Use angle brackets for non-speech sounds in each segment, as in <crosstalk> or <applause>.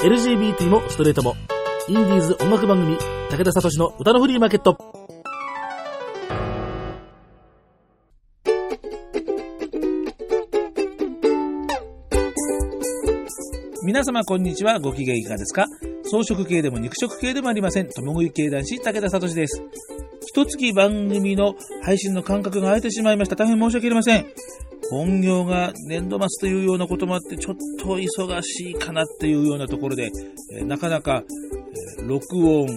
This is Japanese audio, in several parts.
LGBT もストレートも。インディーズ音楽番組、武田聡の歌のフリーマーケット。皆様こんにちは。ご機嫌いかがですか？草食系でも肉食系でもありません。ともぐい系男子、武田聡です。一月番組の配信の間隔が空いてしまいました。大変申し訳ありません。本業が年度末というようなこともあって、ちょっと忙しいかなっていうようなところで、え、なかなか、え、録音、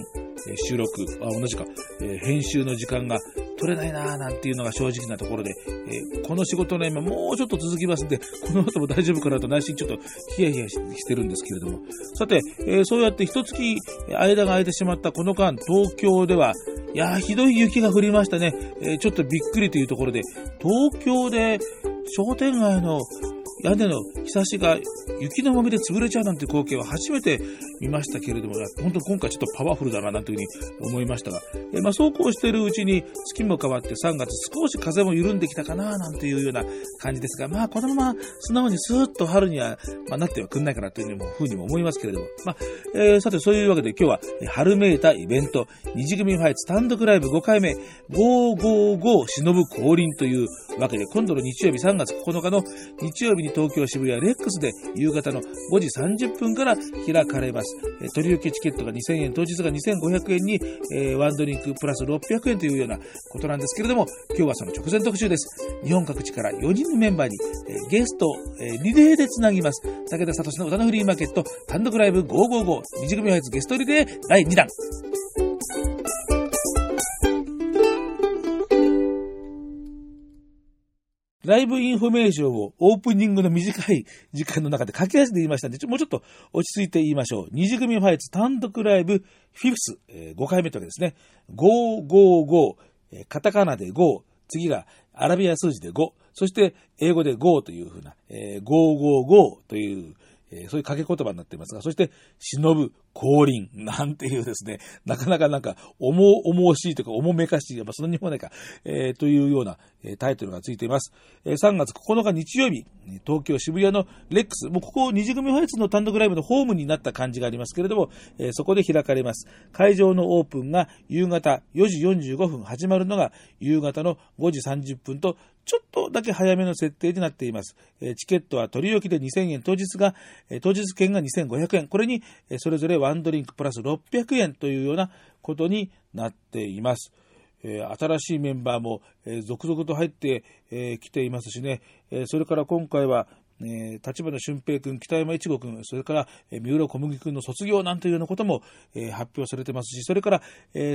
え、収録、あ、同じか、え編集の時間が取れないなぁなんていうのが正直なところで、えこの仕事の今もうちょっと続きますんで、<laughs> この後も大丈夫かなと内心ちょっとヒヤヒヤしてるんですけれども。さて、えそうやって一月間が空いてしまったこの間、東京では、いやー、ひどい雪が降りましたね。えちょっとびっくりというところで、東京で商店街の屋根のひさしが雪のまみで潰れちゃうなんて光景は初めて見ましたけれども、本当に今回ちょっとパワフルだななんていうふうに思いましたが、えまあ、そうこうしているうちに月も変わって3月少し風も緩んできたかななんていうような感じですが、まあこのまま素直にスーッと春には、まあ、なってはくんないかなというふうにも思いますけれども、まあ、えー、さてそういうわけで今日は春めいたイベント、二次組ファイツ単独ライブ5回目、555忍ぶ降臨というわけで、今度の日曜日3月9日の日曜日に東京渋谷レックスで夕方の5時30分から開かれます。え取り受けチケットが2000円、当日が2500円に、えー、ワンドリンクプラス600円というようなことなんですけれども、今日はその直前特集です。日本各地から4人のメンバーに、えー、ゲスト、えー、リレーでつなぎます。武田聡の歌のフリーマーケット単独ライブ555二次組ファイツゲストリレー第2弾。ライブインフォメーションをオープニングの短い時間の中で駆け足で言いましたんで、もうちょっと落ち着いて言いましょう。虹組ファイツ単独ライブ fifth、えー、5回目というわけですね。ゴー5 Go、えー、カタカナでゴー、次がアラビア数字で5、そして英語で5というふうな、えー、555というえー、そういう掛け言葉になっていますが、そして、忍ぶ、降臨、<laughs> なんていうですね、なかなかなんか、重々しいというか、重めかしい、まあ、その日本ないか、えー、というような、えー、タイトルがついています。えー、3月9日日曜日、東京渋谷のレックス、もうここ二次組ファイツの単独ライブのホームになった感じがありますけれども、えー、そこで開かれます。会場のオープンが夕方4時45分、始まるのが夕方の5時30分と、ちょっとだけ早めの設定になっています。チケットは取り置きで2000円、当日が、当日券が2500円。これに、それぞれワンドリンクプラス600円というようなことになっています。新しいメンバーも続々と入ってきていますしね、それから今回は、立花俊平君、北山一吾君、それから三浦小麦君の卒業なんていうようなことも発表されてますし、それから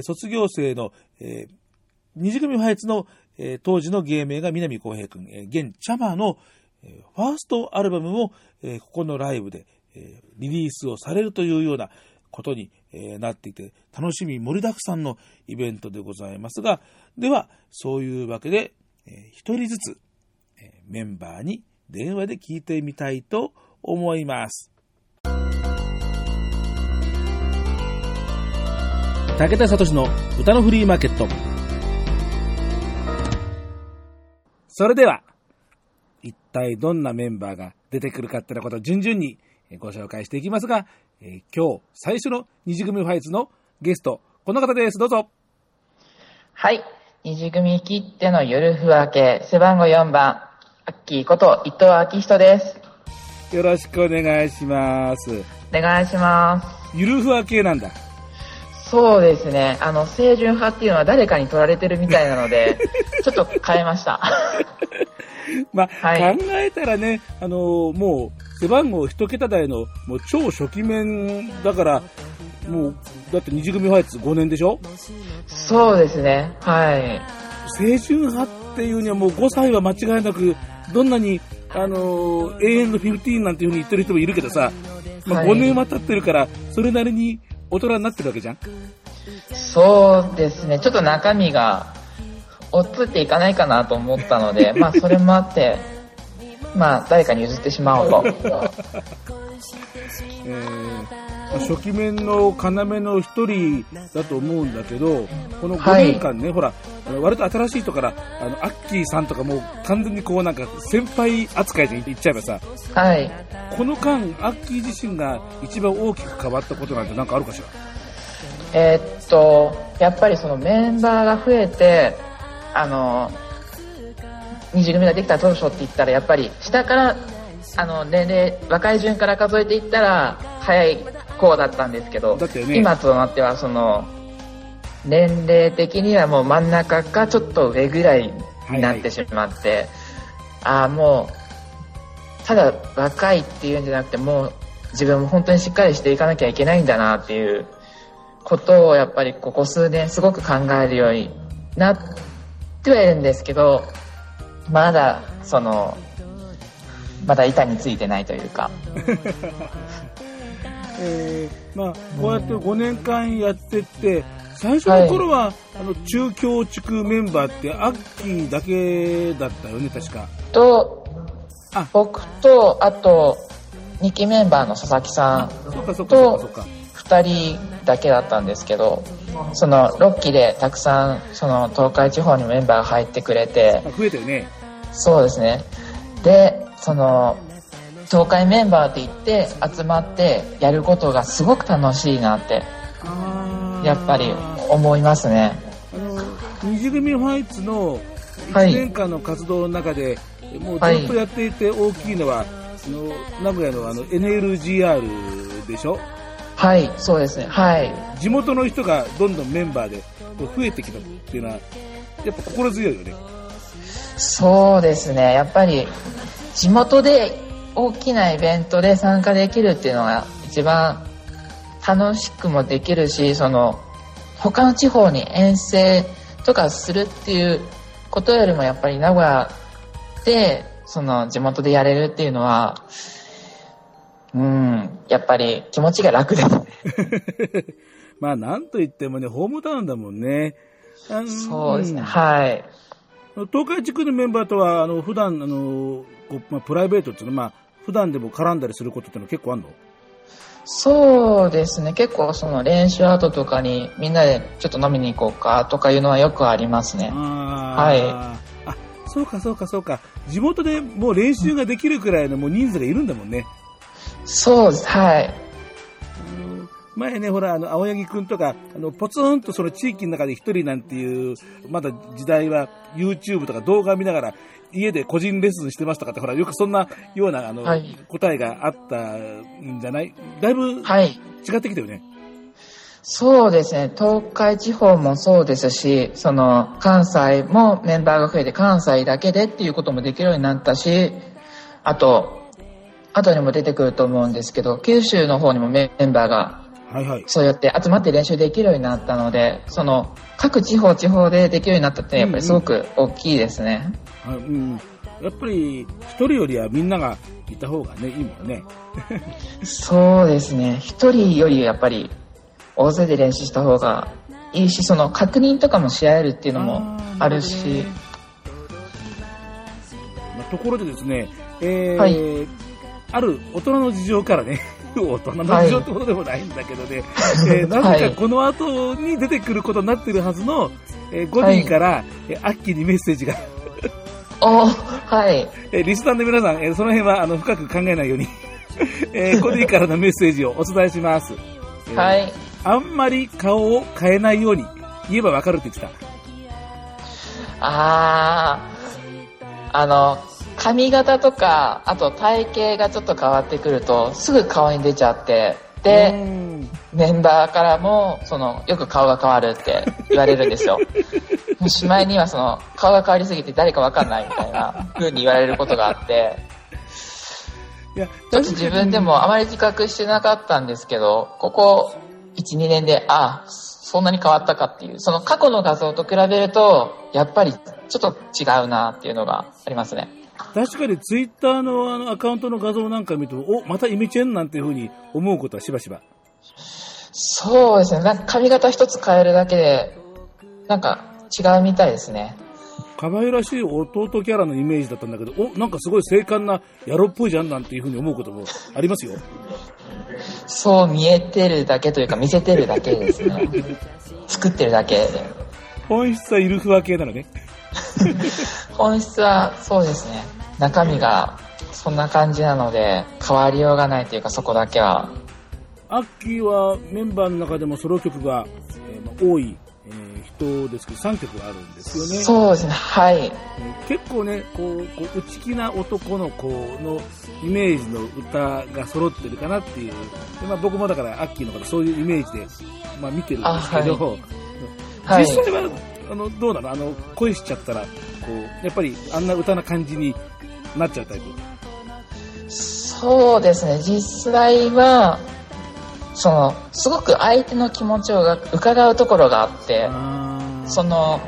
卒業生の二次組ファイツの、えー、当時の芸名が南光平君、えー、現チャマの、えー、ファーストアルバムも、えー、ここのライブで、えー、リリースをされるというようなことに、えー、なっていて、楽しみ盛りだくさんのイベントでございますが、では、そういうわけで、えー、一人ずつ、えー、メンバーに電話で聞いてみたいと思います。武田聡の歌のフリーマーケット。それでは、一体どんなメンバーが出てくるかってなことを順々にご紹介していきますが、えー、今日最初の二次組ファイツのゲスト、この方です。どうぞ。はい。二次組切ってのゆるふわけ、背番号4番、アッキーこと伊藤明人です。よろしくお願いします。お願いします。ゆるふわ系なんだ。そうですね。あの、清純派っていうのは誰かに取られてるみたいなので、<laughs> ちょっと変えました。<laughs> まあ、はい、考えたらね、あのー、もう、背番号一桁台の、もう超初期面だから、もう、だって二次組ファイツ5年でしょ？そうですね。はい。清純派っていうにはもう5歳は間違いなく、どんなに、あのー、永遠の15なんていう風に言ってる人もいるけどさ、まあ、5年は経ってるから、それなりに大人になってるわけじゃんそうですね。ちょっと中身が落ちていかないかなと思ったので、<laughs> まあそれもあって、まあ誰かに譲ってしまおうと。<laughs> えー、初期面の要の一人だと思うんだけど、この5年間ね、はい、ほら、割と新しい人から、あの、アッキーさんとかもう完全にこうなんか先輩扱いで言っちゃえばさ、はい。この間、アッキー自身が一番大きく変わったことなんてなんかあるかしら？えーっと、やっぱりそのメンバーが増えて、あの、二次組ができた当初って言ったら、やっぱり下から、あの、年齢、若い順から数えていったら、早い方だったんですけど、ね今となっては、その、年齢的にはもう真ん中かちょっと上ぐらいになってしまって、ああ、もう、ただ若いっていうんじゃなくて、もう自分も本当にしっかりしていかなきゃいけないんだなっていうことをやっぱりここ数年すごく考えるようになってはいるんですけど、まだ、その、まだ板についてないというか。<laughs> えーまあ、こうやって5年間やってって、最初の頃は、あの中京地区メンバーってアッキーだけだったよね、確か。とあ、僕と、あと、2期メンバーの佐々木さん、そっかそっかそっかそっか。2人だけだったんですけど、その6期でたくさん、その東海地方にメンバーが入ってくれて、あ増えたよね。そうですね。で、その、東海メンバーって言って集まってやることがすごく楽しいなって、やっぱり思いますね。あの、二次組ファイツのはい1年間の活動の中で、もうずっとやっていて大きいのは、あの名古屋のあの NLGR でしょ？はい、そうですね。はい。地元の人がどんどんメンバーで増えてきたっていうのは、やっぱ心強いよね。そうですね。やっぱり地元で大きなイベントで参加できるっていうのが一番楽しくもできるし、その他の地方に遠征とかするっていうことよりもやっぱり名古屋でその地元でやれるっていうのは、うん、やっぱり気持ちが楽ですね。<laughs> まあなんといってもね、ホームタウンだもんね。そうですね。んはい。東海地区のメンバーとは、あの、普段、あの、こうまあ、プライベートっていうのは、まあ、普段でも絡んだりすることってのは結構あるの？そうですね。結構その練習後とかにみんなでちょっと飲みに行こうかとかいうのはよくありますね。あはいあ、そうかそうかそうか。地元でもう練習ができるくらいのもう人数がいるんだもんね。そうです。はい。うん前ね、ほら、あの、青柳くんとか、あの、ポツンとその地域の中で一人なんていう、まだ時代は YouTube とか動画見ながら、家で個人レッスンしてましたかって、ほら、よくそんなような、あの、はい答えがあったんじゃない？だいぶはい。違ってきたよね。そうですね。東海地方もそうですし、その関西もメンバーが増えて関西だけでっていうこともできるようになったし、あと、後にも出てくると思うんですけど、九州の方にもメンバーがはいはい。そうやって集まって練習できるようになったので、その各地方地方でできるようになったってやっぱりすごく大きいですね。あうん、やっぱり、一人よりはみんながいた方がね、いいもんね。そうですね。一人よりやっぱり大勢で練習した方がいいし、その確認とかもし合えるっていうのもあるし、まあところでですね、えーはいある大人の事情からね、大人の事情ってことでもないんだけどね、えーなぜかこの後に出てくることになっているはずの、えーゴディから、えーアッキーにメッセージが、おはい。えーリスナーの皆さん、えーその辺はあの深く考えないように、えーゴディからのメッセージをお伝えします。えーはい。あんまり顔を変えないように言えばわかるって言ってた。あー、あの、髪型とか、あと体型がちょっと変わってくると、すぐ顔に出ちゃって、で、うんメンバーからも、その、よく顔が変わるって言われるんですよ。も <laughs> うしまいにはその、顔が変わりすぎて誰かわかんないみたいな風に言われることがあって、いや、ちょっと自分でもあまり自覚してなかったんですけど、ここ1、2年で、あそんなに変わったかっていう、その過去の画像と比べると、やっぱりちょっと違うなっていうのがありますね。確かにツイッターのあのアカウントの画像なんか見ると、お、またイメチェンなんていうふうに思うことはしばしば。そうですね。なんか髪型一つ変えるだけで、なんか違うみたいですね。可愛らしい弟キャラのイメージだったんだけど、お、なんかすごい精悍な野郎っぽいじゃんなんていうふうに思うこともありますよ。そう見えてるだけというか見せてるだけですね。<laughs> 作ってるだけで。本質はイルフワ系なのね。<laughs> 本質はそうですね。中身がそんな感じなので、変わりようがないというか、そこだけは。アッキーはメンバーの中でもソロ曲が、えーまあ多い、えー人ですけど、3曲あるんですよね。そうですね。はい。えー結構ね、こう、こう内気な男の子のイメージの歌が揃ってるかなっていう。でまあ、僕もだからアッキーの方そういうイメージで、まあ、見てるんですけど、<laughs> はい。実際は、あの、どうなの？あの、恋しちゃったら、こう、やっぱりあんな歌な感じになっちゃうタイプ。そうですね。実際は、その、すごく相手の気持ちをが伺うところがあって、その、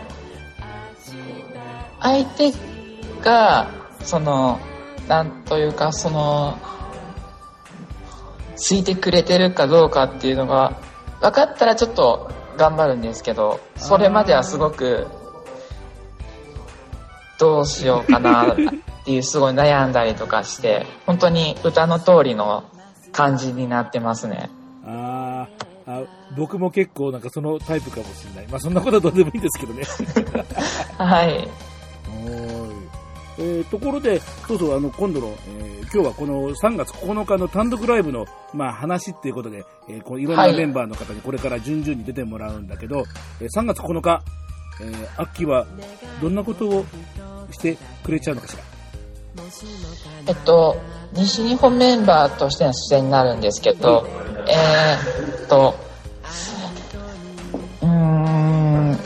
相手が、その、なんというか、その、ついてくれてるかどうかっていうのが、分かったらちょっと頑張るんですけど、それまではすごく、どうしようかなっていうすごい悩んだりとかして、本当に歌の通りの感じになってますね。あーあ、僕も結構なんかそのタイプかもしれない。まあそんなことはどうでもいいんですけどね。<laughs> はい。えーところで、そうそう、あの、今度の、えー今日はこの3月9日の単独ライブの、まあ、話っていうことで、えーこういろんなはいメンバーの方にこれから順々に出てもらうんだけど、えー3月9日、えー、アッキーはどんなことをしてくれちゃうのかしら？えっと、西日本メンバーとしての出演になるんですけど、えーっと、うーん、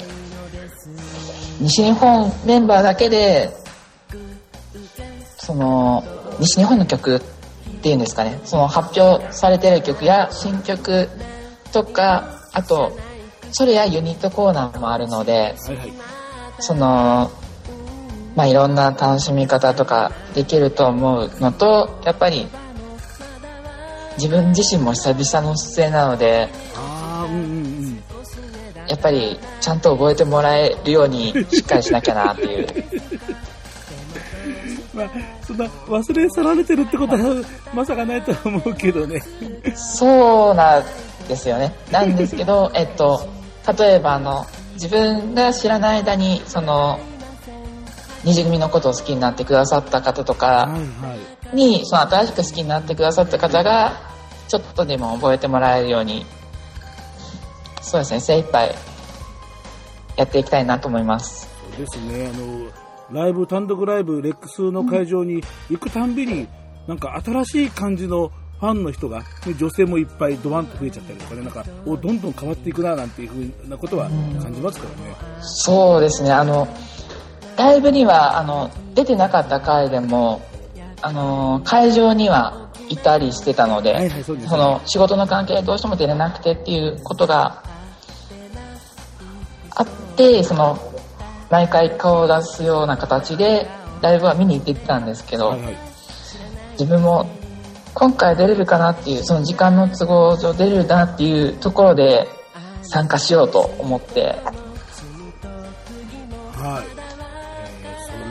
西日本メンバーだけで、その、西日本の曲っていうんですかね、その発表されてる曲や新曲とか、あと、それやユニットコーナーもあるので、はいはい。その、まあ、いろんな楽しみ方とかできると思うのと、やっぱり、自分自身も久々の出演なので、うんうんうん。やっぱりちゃんと覚えてもらえるようにしっかりしなきゃなっていう。<laughs> まあ、そんな忘れ去られてるってことはまさかないとは思うけどね。そうなんですよね。なんですけど、えっと、例えばあの、自分が知らない間に、その、二次組のことを好きになってくださった方とか、はいはい。にその新しく好きになってくださった方がちょっとでも覚えてもらえるようにそうですね精一杯やっていきたいなと思いますそうですね、あの、ライブ、単独ライブ、レックスの会場に行くたんびに、なんか新しい感じのファンの人が、ね女性もいっぱいドワンと増えちゃったりとかね、なんか、おどんどん変わっていくな、なんていうふうなことは感じますからね。そうですねあのライブにはあの出てなかった回でもあの会場にはいたりしてたので、はいはいそうですねその仕事の関係でどうしても出れなくてっていうことがあってその毎回顔を出すような形でライブは見に行ってたんですけど、はいはい。自分も今回出れるかなっていうその時間の都合上出れるなっていうところで参加しようと思ってはい。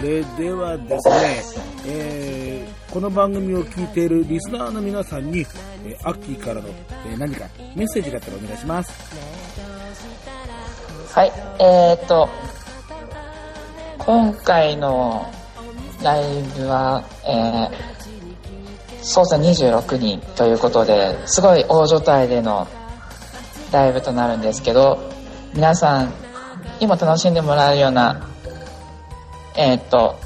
それではですね、えーこの番組を聞いているリスナーの皆さんに、えーアッキーからの、えー何かメッセージがあったらお願いします。はいえー、っと今回のライブは、えーそうですね26人ということですごい大所帯でのライブとなるんですけど皆さんにも楽しんでもらえるようなえー、っと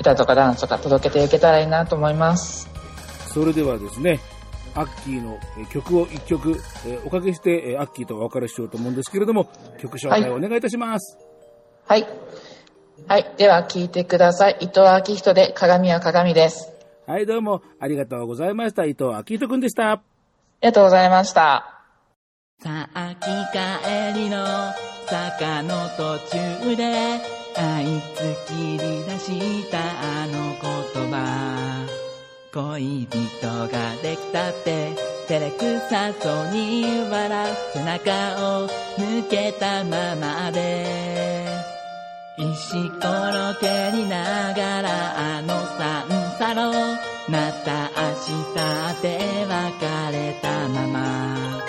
歌とかダンスとか届けていけたらいいなと思いますそれではですね、アッキーのえー曲を一曲、えーおかけして、えーアッキーとお別れしようと思うんですけれども、曲紹介をお願いいたします。はい。はい。では、聞いてください。伊藤明人で、鏡は鏡です。はい、どうもありがとうございました。伊藤明人くんでした。ありがとうございました。さあき帰りの坂の途中であいつ切り出したあの言葉。恋人ができたって照れくさそうに笑う背中を抜けたままで。石ころ蹴りながらあの三差路また明日って別れたまま。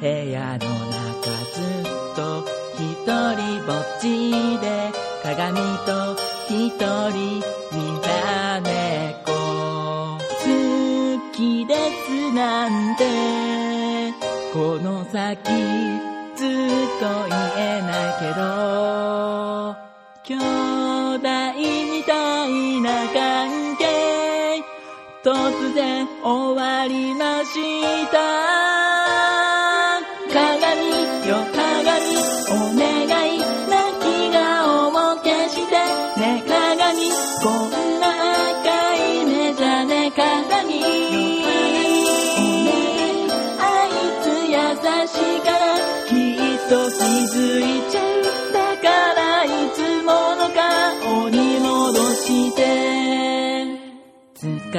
部屋の中ずっと一人ぼっちで鏡と一人見た猫。好きですなんてこの先ずっと言えないけど兄弟みたいな関係突然終わりました。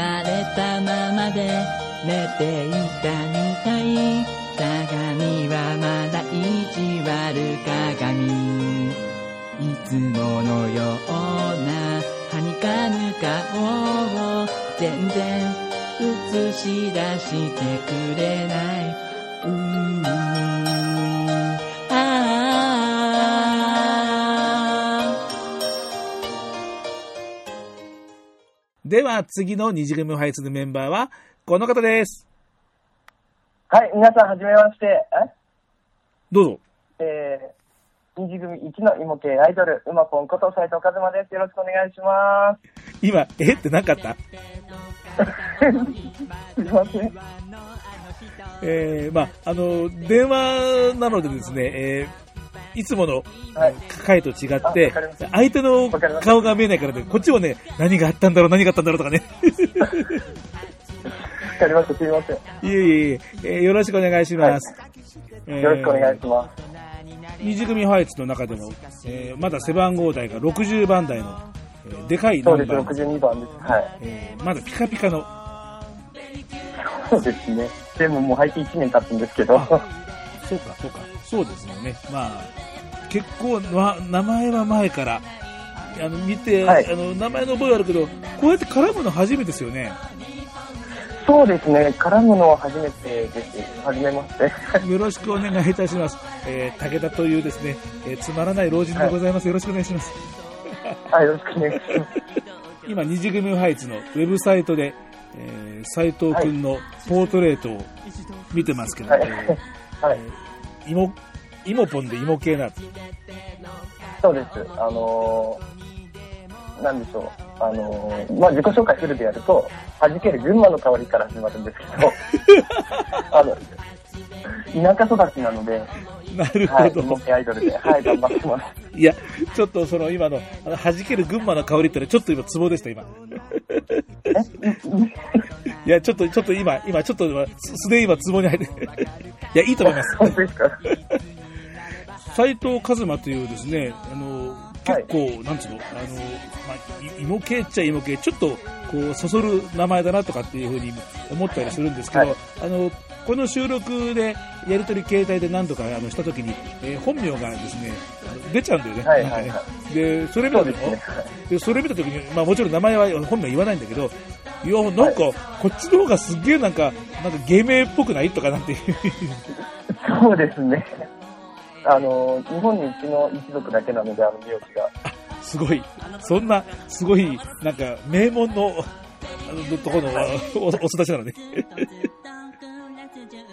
れたままで寝ていたみたい。鏡はまだ意地悪。鏡。いつものようなはにかぬ顔を全然映し出してくれない。うーでは、次の二次組ハイツのメンバーは、この方です。はい、皆さん、はじめまして。えどうぞ。えー、二次組一の芋系アイドル、うまぽんこと斉藤和馬です。よろしくお願いしま今、え？ってなかった？す。すいません。えー、まあ、あの、電話なのでですね、えーいつものはい。回と違あって相手の顔が見えないからね、こっちもね、何があったんだろう、何があったんだろうとかね。わかりました。すいません。いえいえいええーよろしくお願いします。えーよろしくお願いします。二次組ファイツの中でも、えーまだ背番号台が60番台の、えーでかいそうです、ナンバー、62番です。はい。えーまだピカピカの、そうですね。でももう入って1年経つんですけど。そうか、そうか、そうですよね。まあ、結構な、名前は前から、あの、見て、はいあの、名前の覚えあるけど、こうやって絡むの初めてですよね。そうですね。絡むのは初めてです。初めまして。<laughs> よろしくお願いいたします。えー武田というですね、えーつまらない老人でございます。よろしくお願いします。はい、よろしくお願いします。今、二次組ファイツのウェブサイトで、えー、斉藤くんのポートレートを見てますけど、はい。えーはい。イモ、イモポンでイモ系な、そうです。あのー、なんでしょう。あのー、まあ、自己紹介するでやると、弾ける群馬の香りから始まるんですけど、<laughs> あの、田舎育ちなので、なるはい、ほど。モテアイドルで、はい、頑張ってます。<laughs> いや、ちょっとその今の、あの弾ける群馬の香りってのはちょっと今ツボでした、今。<laughs> いや、ちょっと、ちょっと今、今、ちょっと今、すすでに今ツボに入って、いや、いいと思います。本当ですか？<laughs> 斉藤和馬というですね、あの、結構、なんつうの、あの、まあ、い芋系っちゃ芋系、ちょっと、こう、そそる名前だなとかっていうふうに思ったりするんですけど、はいあの、この収録で、やりとり携帯で何度かあのしたときに、えー本名がですね、出ちゃうんだよね。はいはいなんかねはで、それ見た時ね。で、それ見たときに、まあもちろん名前は本名言わないんだけど、いや、なんか、こっちの方がすっげえなんか、なんか芸名っぽくないとかなんて。そうですね。あのー、日本にうちの一族だけなので、あの名字が。すごい、そんな、すごい、なんか、名門の、あの、ところのおお育ちなのね。<laughs>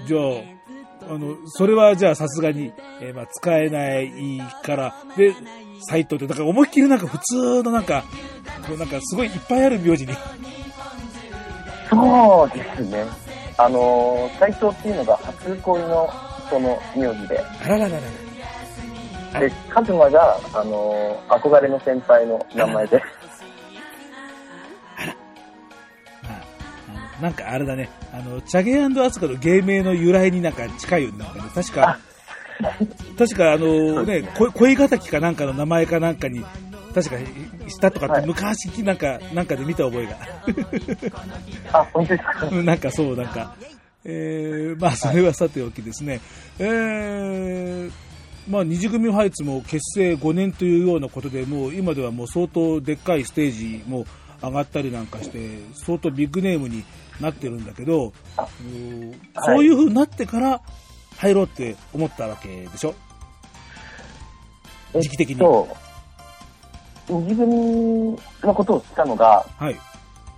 じゃあ、あの、それはじゃあさすがに、えーまあ、使えないから、で、サイトって、だから思いっきりなんか普通のなんか、こうなんかすごいいっぱいある名字に。そうですね。あのー、斎藤っていうのが初恋の人の名字で、あららららら。で、カズマが、あのー、憧れの先輩の名前で。まあ、あのなんかあれだね、あの、チャゲアスカの芸名の由来になんか近いよね。なね確か、確かあのね、こ恋敵かなんかの名前かなんかに、確かしたとかってはい昔なんか、なんかで見た覚えが。あ、本当ですか？う <laughs> んなんかそう、なんか。えー、まあそれはさておきですね。えー、まあ二次組ファイツも結成5年というようなことで、もう今ではもう相当でっかいステージも上がったりなんかして、相当ビッグネームになってるんだけど、うんそういう風になってから入ろうって思ったわけでしょ？時期的に。そう。二次組のことを知ったのが、はい。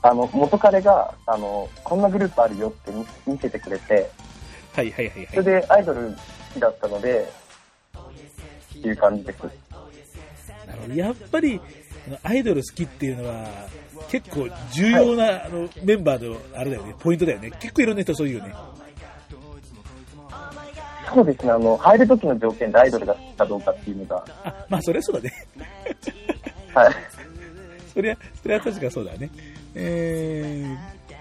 あの、元彼が、あの、こんなグループあるよって見見せてくれて、はいはいはいそれはい。でアイドル好きだったので、っていう感じです。なるほど。やっぱり、アイドル好きっていうのは、結構重要な、あのメンバーの、あれだよね、ポイントだよね。結構いろんな人そういうよね。そうですね、あの、入る時の条件でアイドルが好きかどうかっていうのが、あ、まあそりゃそうだね。はい。そりゃ、そりゃ確かそうだね。え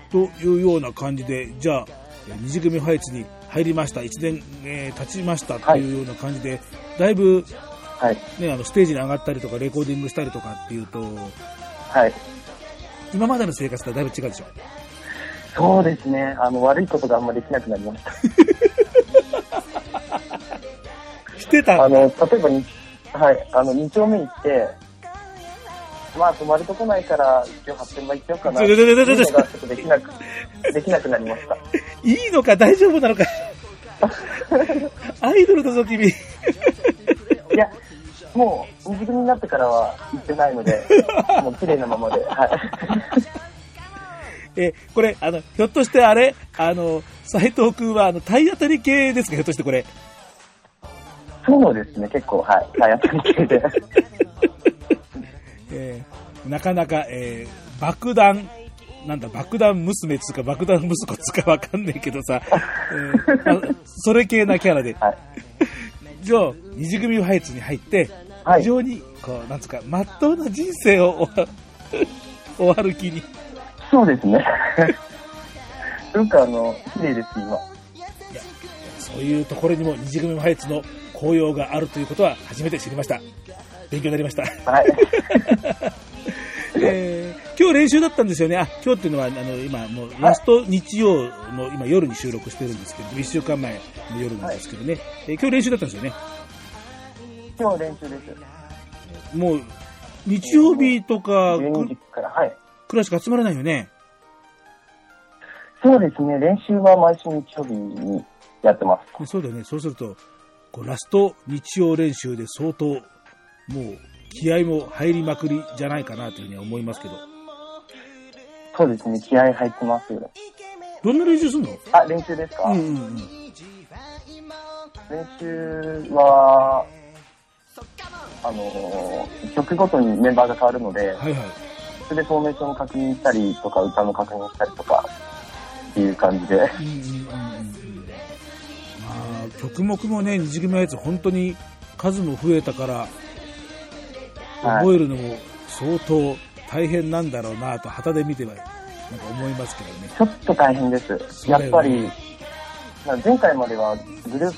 ー、というような感じで、じゃあ、えー二次組ファイツに入りました。1年、えー経ちましたっていうような感じで、だいぶ、はい。ね、あの、ステージに上がったりとか、レコーディングしたりとかっていうと、はい。今までの生活とはだいぶ違うでしょ？そうですね、あの、悪いことがあんまりできなくなりました。<laughs> してたあの、例えばに、はい、あの、2丁目行って、まあ、泊まるとこないから、今日8000倍行っちゃおうかな、ちょっとできなく、<laughs> できなくなりました。いいのか大丈夫なのか。<laughs> アイドルだぞ、君。いや、もう、二次組になってからは行ってないので、<laughs> もう綺麗なままで、はい。え、これ、あの、ひょっとしてあれ？あの、斎藤くんは、あの、体当たり系ですか？ひょっとしてこれ。そうですね、結構、はい、体当たり系で。えーなかなか、えー爆弾、なんだ、爆弾娘つうか爆弾息子つうかわかんないけどさ、えーまあそれ系なキャラで。はい。じゃあ、二次組ファイツに入って、はい非常に、こう、なんつうか、まっとうな人生を <laughs> 終わる気に。そうですね。すごくあの、綺麗です、今。そういうところにも二次組ファイツの紅葉があるということは初めて知りました。勉強になりました。はい。<laughs> えー今日練習だったんですよね。あ、今日っていうのは、あの、今、もう、ラスト日曜の、今、夜に収録してるんですけど、1週間前の夜なんですけどね。えー今日練習だったんですよね。今日練習です。もう、日曜日とか、12く時から、はい。くらいしか集まらないよね。そうですね、練習は毎週日曜日にやってます。でそうだよね。そうすると、こう、ラスト日曜練習で相当、もう、気合も入りまくりじゃないかなというふうには思いますけど。そうですね、気合入ってます。どんな練習すんの？あ、練習ですか、うんうんうん。練習は、あのー曲ごとにメンバーが変わるので、はいはい。それでフォーメーションを確認したりとか、歌の確認したりとか、っていう感じで。うんうんうんまあ、曲目もね、二次組のやつ、本当に数も増えたから、はい覚えるのも相当大変なんだろうなと、旗で見ては、なんか思いますけどね。ちょっと大変です。やっぱり、まあ前回まではグルー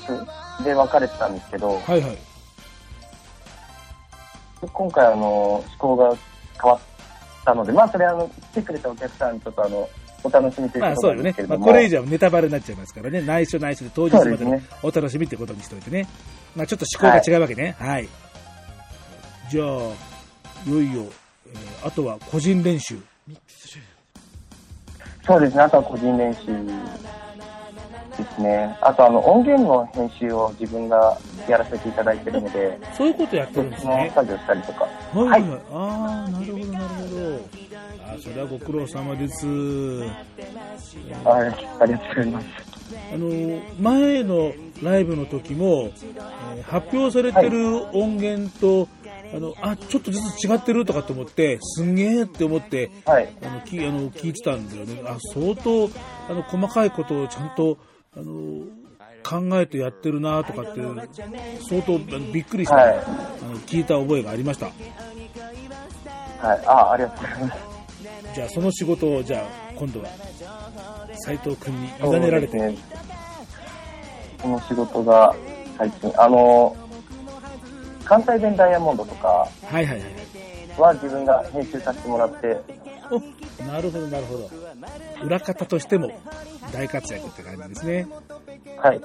プで分かれてたんですけど、はいはい。今回あの、思考が変わったので、まあそれあの、来てくれたお客さん、ちょっとあの、お楽しみということですけ。れまあども、これ以上はネタバレになっちゃいますからね。内緒内緒で当日までお楽しみってことにしておいてね。まあちょっと思考が違うわけね。はい。じゃあ、いよいよ、えーあとは個人練習。そうですね、あとは個人練習ですね。あとあの、音源の編集を自分がやらせていただいてるので、そういうことやってるんですね。作業したりとか。はいはいはい。ああ、なるほどなるほど。あーそれはご苦労様です。はい、ありがとうございます。あの、前のライブの時も、えー発表されてる音源と、あの、あ、ちょっとずつ違ってるとかと思って、すんげーって思って、はい。あの、きあの聞いてたんだよね。あ、相当、あの、細かいことをちゃんと、あの、考えてやってるなとかって、相当びっくりして、はいあの聞いた覚えがありました。はい。あ、ありがとうございます。じゃあ、その仕事を、じゃあ、今度は、斉藤君に委ねられて、ね。この仕事が最近、あの、関西弁ダイヤモンドとかはいはいはい。は自分が編集させてもらって、お、なるほどなるほど。裏方としても大活躍って感じですね。はい。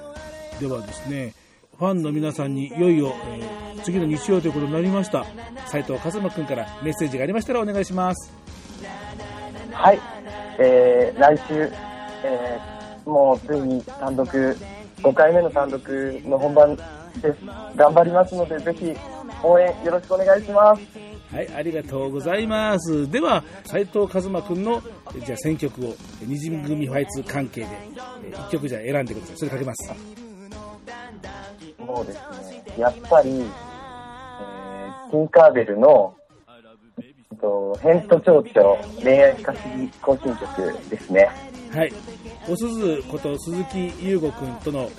ではですね、ファンの皆さんにいよいよ、えー次の日曜ということになりました。斉藤和馬くんからメッセージがありましたらお願いします。はい。えー、来週、えー、もうついに単独5回目の単独の本番。頑張りますので、ぜひ応援よろしくお願いします。はい、ありがとうございます。では、斉藤和馬くんの、えじゃあ選曲を、二次組ファイツ関係で、え1曲じゃあ選んでください。それかけます。そうですね。やっぱり、えー、ティンカーベルの、えっと、ヘント蝶々恋愛不可思議行進曲ですね。はい。おすずこと鈴木優吾くんとの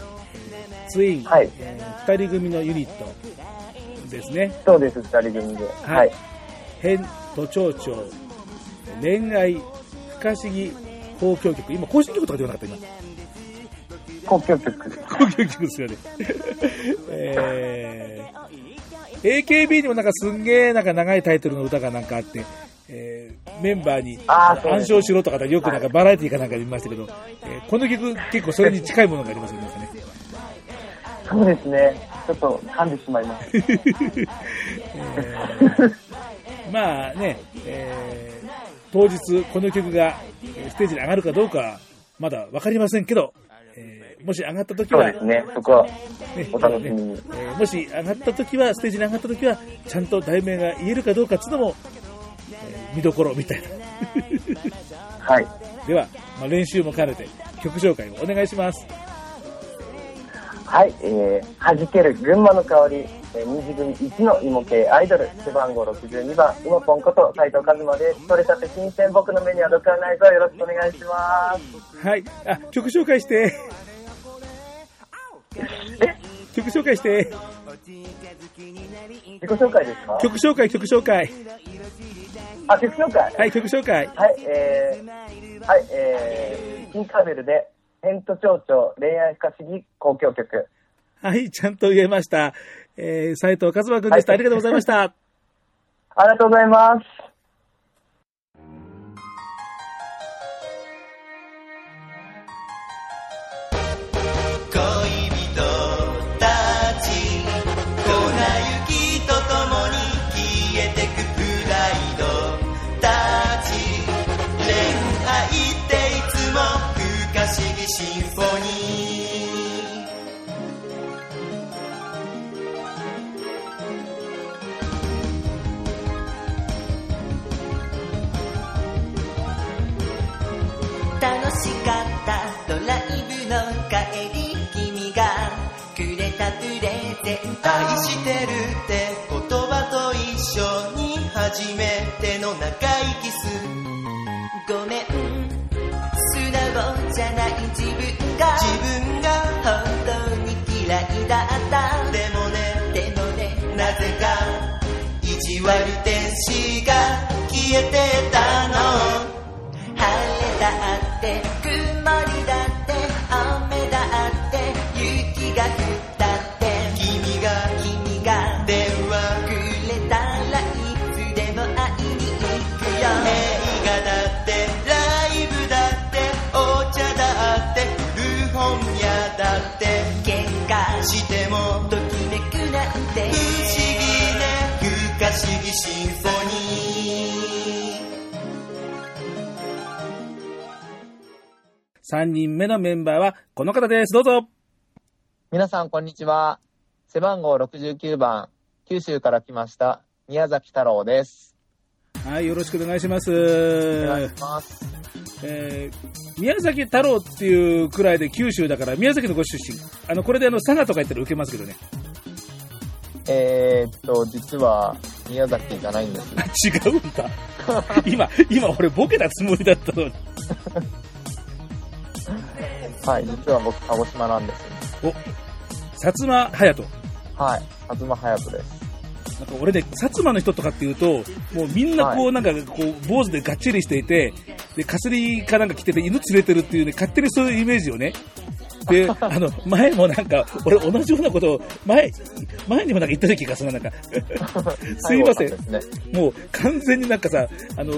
ツイン、はいえー二人組のユニットですね。そうです、二人組で。はいはい。変と蝶々、恋愛不可思議交響曲。今、行進曲とかではなかった、今。交響曲。交響曲ですよね。<laughs> えー、AKB にもなんかすんげえなんか長いタイトルの歌がなんかあって、えーメンバーに暗唱しろとかよくなんかバラエティーかなんかで見ましたけど、えーこの曲結構それに近いものがありますよね。そうですね。ちょっと噛んでしまいます。<laughs> まあね、えー当日この曲がえーステージに上がるかどうかはまだわかりませんけど、えーもし上がった時は、そうですね。そこはねお楽しみに。えーもし上がった時は、ステージに上がった時は、ちゃんと題名が言えるかどうかっていうのも、えー見どころみたいな。はい。<laughs> では、まあ、練習も兼ねて曲紹介をお願いします。はい、えー、弾ける群馬の香り、えー、二次組1の芋系アイドル、背番号62番、うまぽんこと斉藤和馬です。取れたて新鮮、僕の目には毒はないぞ。よろしくお願いします。はい。あ、曲紹介して。曲紹介して。自己紹介ですか？曲紹介、曲紹介。あ、曲紹介？はい、曲紹介。はい、えー、はい、えー、キンカーベルで、ヘント蝶々恋愛不可思議交響曲。はい、ちゃんと言えました。えー、斉藤和馬くんでした。ありがとうございました。<laughs> ありがとうございます。レゼント愛してるって言葉と一緒に初めての長いキスごめん素直じゃない自分が自分が本当に嫌いだったでもねでもねなぜか意地悪天使が消えてたの晴れだって曇りだって雨だって雪が降っシンフォニー3人目のメンバーはこの方です。どうぞ。皆さん、こんにちは。背番号69番、九州から来ました、宮崎太郎です。はい、よろしくお願いします。お願いします。えー宮崎太郎っていうくらいで九州だから、宮崎のご出身。あの、これであの、佐賀とか言ったら受けますけどね。えー、っと、実は、宮崎じゃないんです。<laughs> 違うんだ。今、今俺ボケたつもりだったのに。はい、実は僕、鹿児島なんです。お、薩摩隼人。はい、東隼人です。なんか俺ね、薩摩の人とかっていうと、もうみんなこう、はいなんかこう、坊主でがっちりしていて、で、かすりかなんか着てて犬連れてるっていうね、勝手にそういうイメージをね。で、あの、前もなんか、俺同じようなことを、前、前にもなんか言った気がするな、なんか。<laughs> すいません。もう完全になんかさ、あの、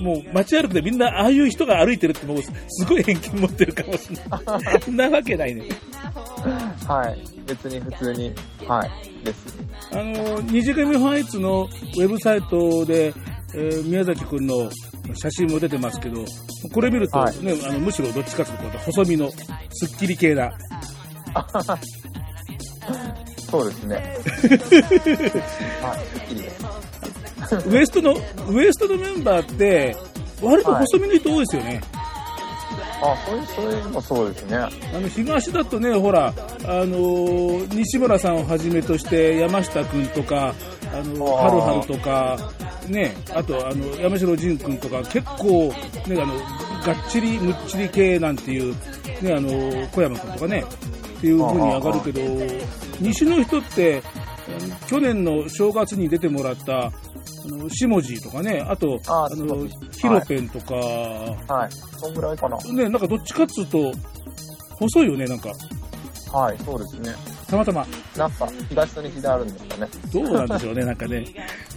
もう街歩くでみんなああいう人が歩いてるってもうすごい偏見持ってるかもしれない。なわけないね。はい、別に普通に、はい、です。あの、二次組ファイツのウェブサイトで、えー宮崎くんの写真も出てますけど、これ見るとはいね、あのむしろどっちかというと細身のスッキリ系な、<laughs> そうです <laughs> ね。ウエストの、ウエストのメンバーって、割と細身の人多いですよね。あ、そういう、そういうのもそうですね。あの、東だとね、ほら、あのー西村さんをはじめとして、山下くんとか、あの、はるはるとか、ね、あと、あの、山城仁くんとか、結構、ね、あの、がっちり、むっちり系なんていう、ね、あの、小山くんとかね、っていう風に上がるけど、西の人って、去年の正月に出てもらった、あの、下地とかね、あと、ああのそう、ヒロペンとか、はい。そんぐらいかな。ね、なんかどっちかっつうと、細いよね、なんか。はい、そうですね。たまたま。なんか、東と西であるんですかね。どうなんでしょうね、なんかね。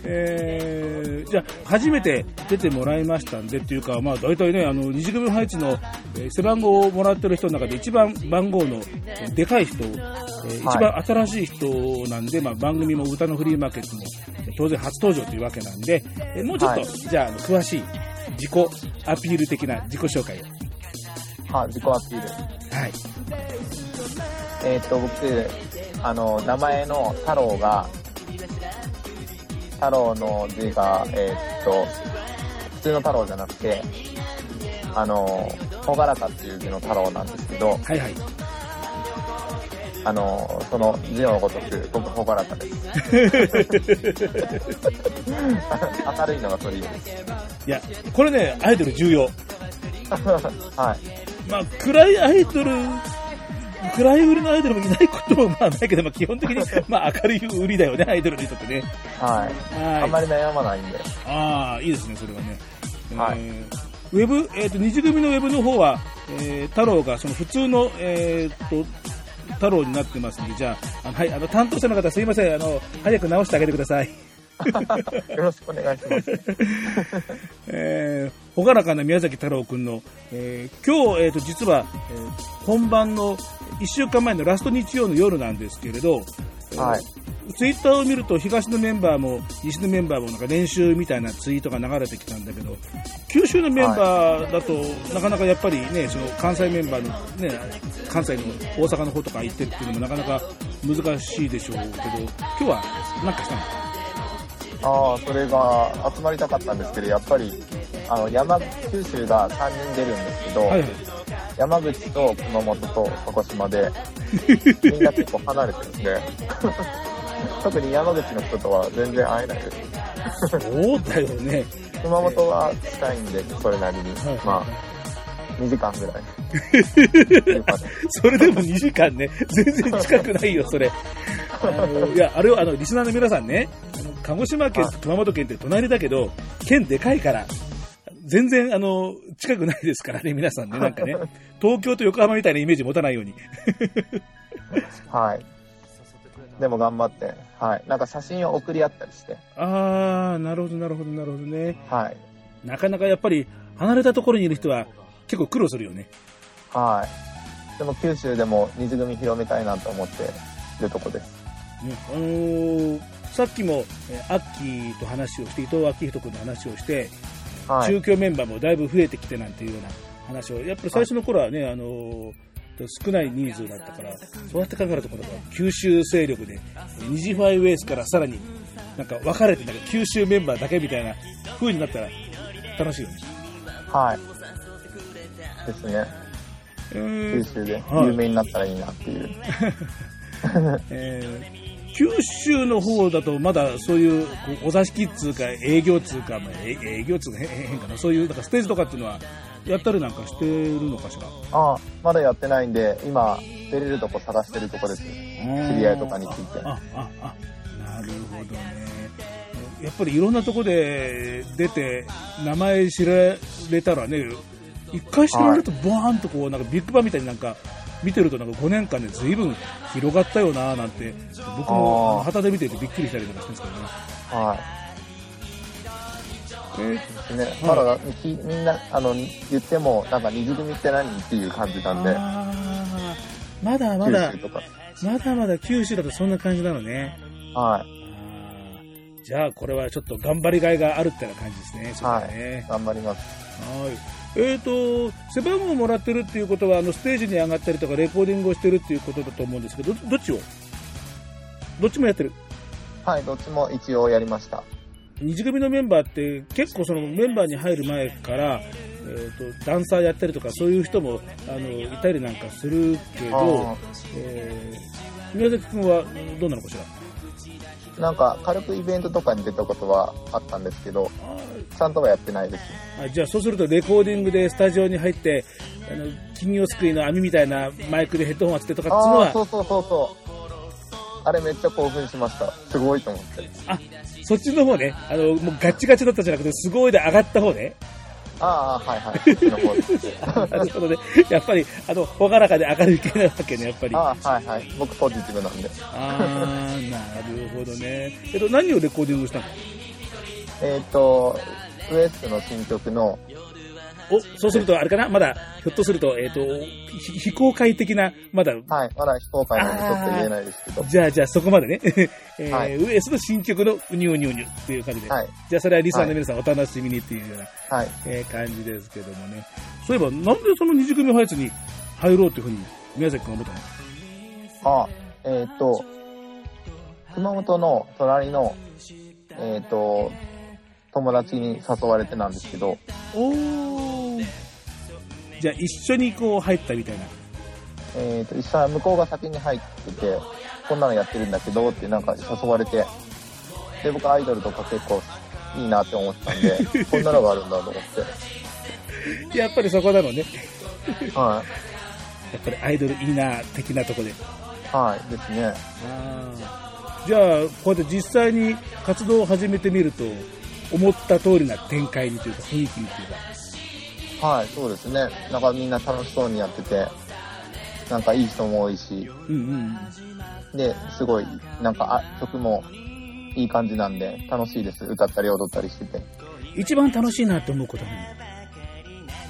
えー、じゃあ、初めて出てもらいましたんでっていうか、まあ、大体ね、あの、二次組配置の、えー背番号をもらってる人の中で一番番号のえーでかい人、えー一番新しい人なんで、まあ、番組も歌のフリーマーケットもえー当然初登場というわけなんで、えーもうちょっと、はいじゃあ、詳しい自己アピール的な自己紹介を。はい、自己アピール。はい。えーっと、僕、あの、名前の太郎が、太郎の字が、えーっと、普通の太郎じゃなくて、あの、ほがらかっていう字の太郎なんですけど、はいはい。あの、その字のごとく、僕、ほがらかです。<laughs> 明るいのが取り柄です。いや、これね、アイドル重要。<laughs> はい。まあ、暗いアイドル、暗い売りのアイドルもいないこともまあないけど、まあ基本的に、<laughs> まあ明るい売りだよね、アイドルにとってね。はい。はい。あんまり悩まないんで。ああ、いいですね、それはね。はいえーウェブ、えっ、と、二次組のウェブの方は、えー太郎がその普通の、えっ、と、太郎になってますんで、じゃあ、あのはい、あの、担当者の方すいません、あの、早く直してあげてください。<laughs> よろしくお願いします。<laughs> えー、ほがらかな宮崎太郎くんの、えー今日、えー、と実は、えー本番の1週間前のラスト日曜の夜なんですけれど、えーはい。ツイッターを見ると東のメンバーも西のメンバーもなんか練習みたいなツイートが流れてきたんだけど九州のメンバーだと、なかなかやっぱりねその関西メンバーの、ね、関西の大阪の方とか行ってっていうのもなかなか難しいでしょうけど今日はなんかしたの？ああ、それが集まりたかったんですけど、やっぱり、あの、山、九州が3人出るんですけど、はいはい。山口と熊本と鹿児島で、<laughs> みんな結構離れてるんで、<laughs> 特に山口の人とは全然会えないです。そうだよね。熊本は近いんで、それなりに。はい、まあ、2時間ぐらい。<laughs> それでも2時間ね、全然近くないよ、それ。あのいや、あれは、あの、リスナーの皆さんね、鹿児島県と熊本県って隣だけど、県でかいから、全然、あの、近くないですからね、皆さんね、なんかね、<laughs> 東京と横浜みたいなイメージ持たないように。<laughs> はい。でも頑張って、はい。なんか写真を送り合ったりして、あー、なるほど、なるほど、なるほどね。はい。なかなかやっぱり、離れたところにいる人は、結構苦労するよね。はい。でも九州でも二次組広めたいなと思ってるとこです。ねあのーさっきも、えーアッキーと話をして、伊藤昭仁君の話をして、はい。中京メンバーもだいぶ増えてきてなんていうような話を、やっぱり最初の頃はね、あのー少ない人数だったから、そうやって考えると、この九州勢力で、二次ファイウェイスからさらになんか分かれて、なんか九州メンバーだけみたいな風になったら楽しいよね。はい。ですね。九州ではい有名になったらいいなっていう。<laughs> えー九州の方だとまだそういうお座敷っつうか営業っつうか、まあ、え営業っつうか変変かなそういうなんかステージとかっていうのはやったりなんかしてるのかしら？ああ、まだやってないんで、今、出れるとこ探してるとこです。知り合いとかについて。あああなるほどねやっぱりいろんなとこで出て名前知られたらね一回知られるとボーンとこうなんかビッグバンみたいになんか見てるとなんか5年間で随分広がったよななんて僕も旗で見ててびっくりしたりとかしてるんですけどねはい。えーですね。まだ、きみんな、あの、言っても、なんか、二次組って何っていう感じなんで、まだま九だ。まだまだ九州だとそんな感じなのね。はい。じゃあこれはちょっと頑張りがいがあるってな感じですね。それはね。頑張ります。はい。えっ、と、背番号をもらってるっていうことは、あの、ステージに上がったりとか、レコーディングをしてるっていうことだと思うんですけど、どどっちを？どっちもやってる？はい、どっちも一応やりました。二次組のメンバーって結構そのメンバーに入る前から、えー、とダンサーやったりとかそういう人もあのいたりなんかするけどあ、えー宮崎君はどうなのかしら？ーなんか、軽くイベントとかに出たことはあったんですけど、ちゃんとはやってないです。あじゃあそうするとレコーディングでスタジオに入ってあの金魚すくいの網みたいなマイクでヘッドホン当ててとかっていうのはそうそうそうそう。あれめっちゃ興奮しました。すごいと思って。あそっちの方ねあのもうガッチガチだったじゃなくてすごいで上がった方ねああ、はいはい。なるほどねやっぱりあの朗らかで明るい系なわけねやっぱりああ、はいはい。僕ポジティブなんで。あー、なるほどね。えっと、何をレコーディングしたの？えっ、と、ウエストの新曲の、お、そうすると、あれかな？まだ、ひょっとすると、えっ、と、ひ非公開的な、まだ、はい、まだ非公開なのでちょっと言えないですけど、じゃあ、じゃあ、そこまでね。<laughs> えーはいウエスの新曲のうにゅうにゅうにゅっていう感じで。はい、じゃあ、それはリスナーの皆さんお楽しみにっていうような、はい。えー感じですけどもね。そういえば、なんでその二次組ファイツに入ろうっていうふうに、宮崎君は思ったの？あ、えっ、と、熊本の隣の、えっ、と、友達に誘われてなんですけど、おー。じゃあ、一緒にこう入ったみたいな。えっ、と、一緒に向こうが先に入ってて、こんなのやってるんだけどってなんか誘われて、で、僕アイドルとか結構いいなって思ってたんで、<laughs> こんなのがあるんだと思って。やっぱりそこなのね。はやっぱりアイドルいいな、的なとこで。い。はい。ですね。じゃあ、こうやって実際に活動を始めてみると、思った通りな展開にというか、雰囲気にというか。はい、そうですね。なんかみんな楽しそうにやってて、なんかいい人も多いし、うんうん。で、すごい、なんかあ曲もいい感じなんで、楽しいです。歌ったり踊ったりしてて。一番楽しいなと思うことは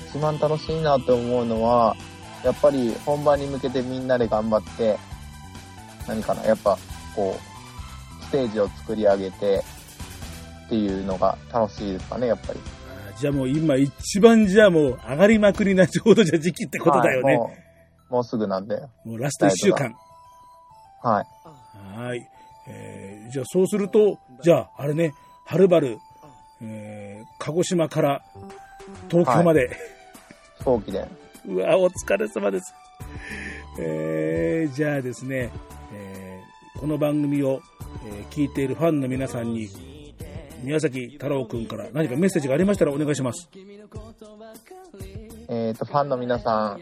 一番楽しいなって思うのは、やっぱり本番に向けてみんなで頑張って、何かな、やっぱこう、ステージを作り上げてっていうのが楽しいですかね、やっぱり。何じゃあもう今一番じゃあもう上がりまくりなちょうどじゃ時期ってことだよね。はいもうもうすぐなんで。もうラスト一週間。はい。はい。えー、じゃあそうすると、じゃああれね、はるばる、えー、鹿児島から東京まで、飛行機で。うわ、お疲れ様です。えー、じゃあですね、えーこの番組を、えー聞いているファンの皆さんに、宮崎太郎くんから何かメッセージがありましたらお願いします。えっ、と、ファンの皆さん、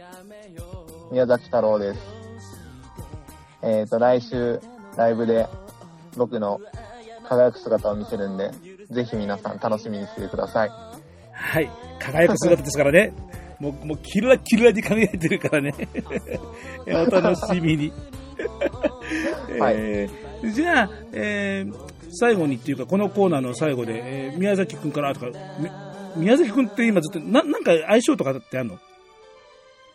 宮崎太郎です。えっ、と、来週、ライブで僕の輝く姿を見せるんで、ぜひ皆さん楽しみにしててください。はい。輝く姿ですからね。もう、もう、キラキラに輝いてるからね。え <laughs> ーお楽しみに。はいえーじゃあ、えー最後にっていうか、このコーナーの最後で、えー宮崎くんからとか、み宮崎くんって今ずっと、ななんか相性とかってあるの？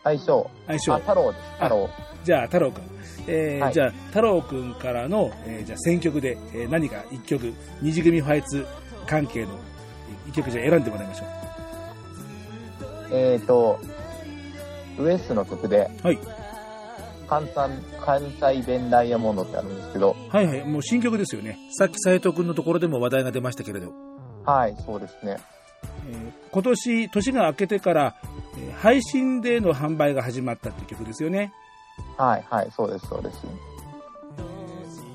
相性。相性あ、。太郎です。太郎。じゃあ、太郎くん。えーはいじゃあ、太郎くんからの、えーじゃあ、選曲で、えー何か一曲、二次組ファイツ関係の一曲じゃあ選んでもらいましょう。えっ、と、ウエスの曲で、はい。関西関西弁ダイヤモンドってあるんですけど、はいはい、もう新曲ですよね。さっき斉藤くんのところでも話題が出ましたけれど、はい、そうですね。えー今年、年が明けてから、えー配信での販売が始まったって曲ですよね。はい、はい、そうです、そうです。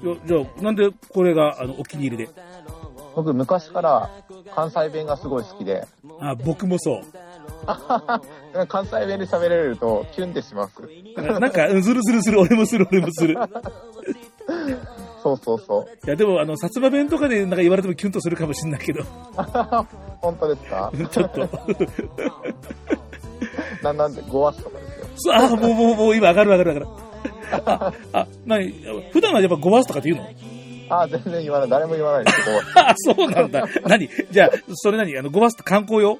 よじゃあ、なんでこれがあのお気に入りで？僕、昔から関西弁がすごい好きで、あ、僕もそう。関西弁で喋られるとキュンってします。<laughs> なんか、うんするするする、俺もする、俺もする。そうそうそう。いや、でも、あの、薩摩弁とかでなんか言われてもキュンとするかもしれないけど、<laughs> 本当ですか？ちょっと。<laughs> ななんで、ゴワスとかですよ。あ、もう、もう、もう、今上がる上がる上がる。あ、あ、なに、普段はやっぱゴワスとかって言うの？あ、全然言わない。誰も言わないですあ、そうなんだ。何？じゃあ、それ何？あの、ゴワスって観光用？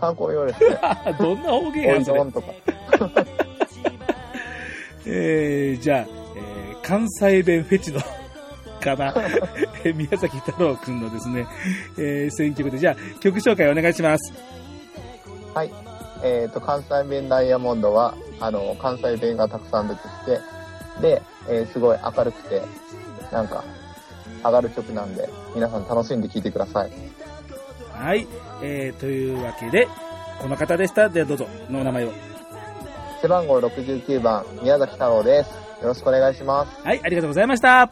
観光用ですね。あ <laughs> どんな方言おやんそれとか。<laughs> えー、じゃあ、えー関西弁フェチの <laughs> かな、えー宮崎太郎くんのですね、えー選曲で、じゃあ、曲紹介お願いします。はい。えっ、と、関西弁ダイヤモンドは、あの、関西弁がたくさん出てきて、で、えーすごい明るくて、なんか、上がる曲なんで、皆さん楽しんで聴いてください。はい。えー、というわけで、この方でした。ではどうぞ、のお名前を。背番号69番、宮崎太郎です。よろしくお願いします。はい、ありがとうございました。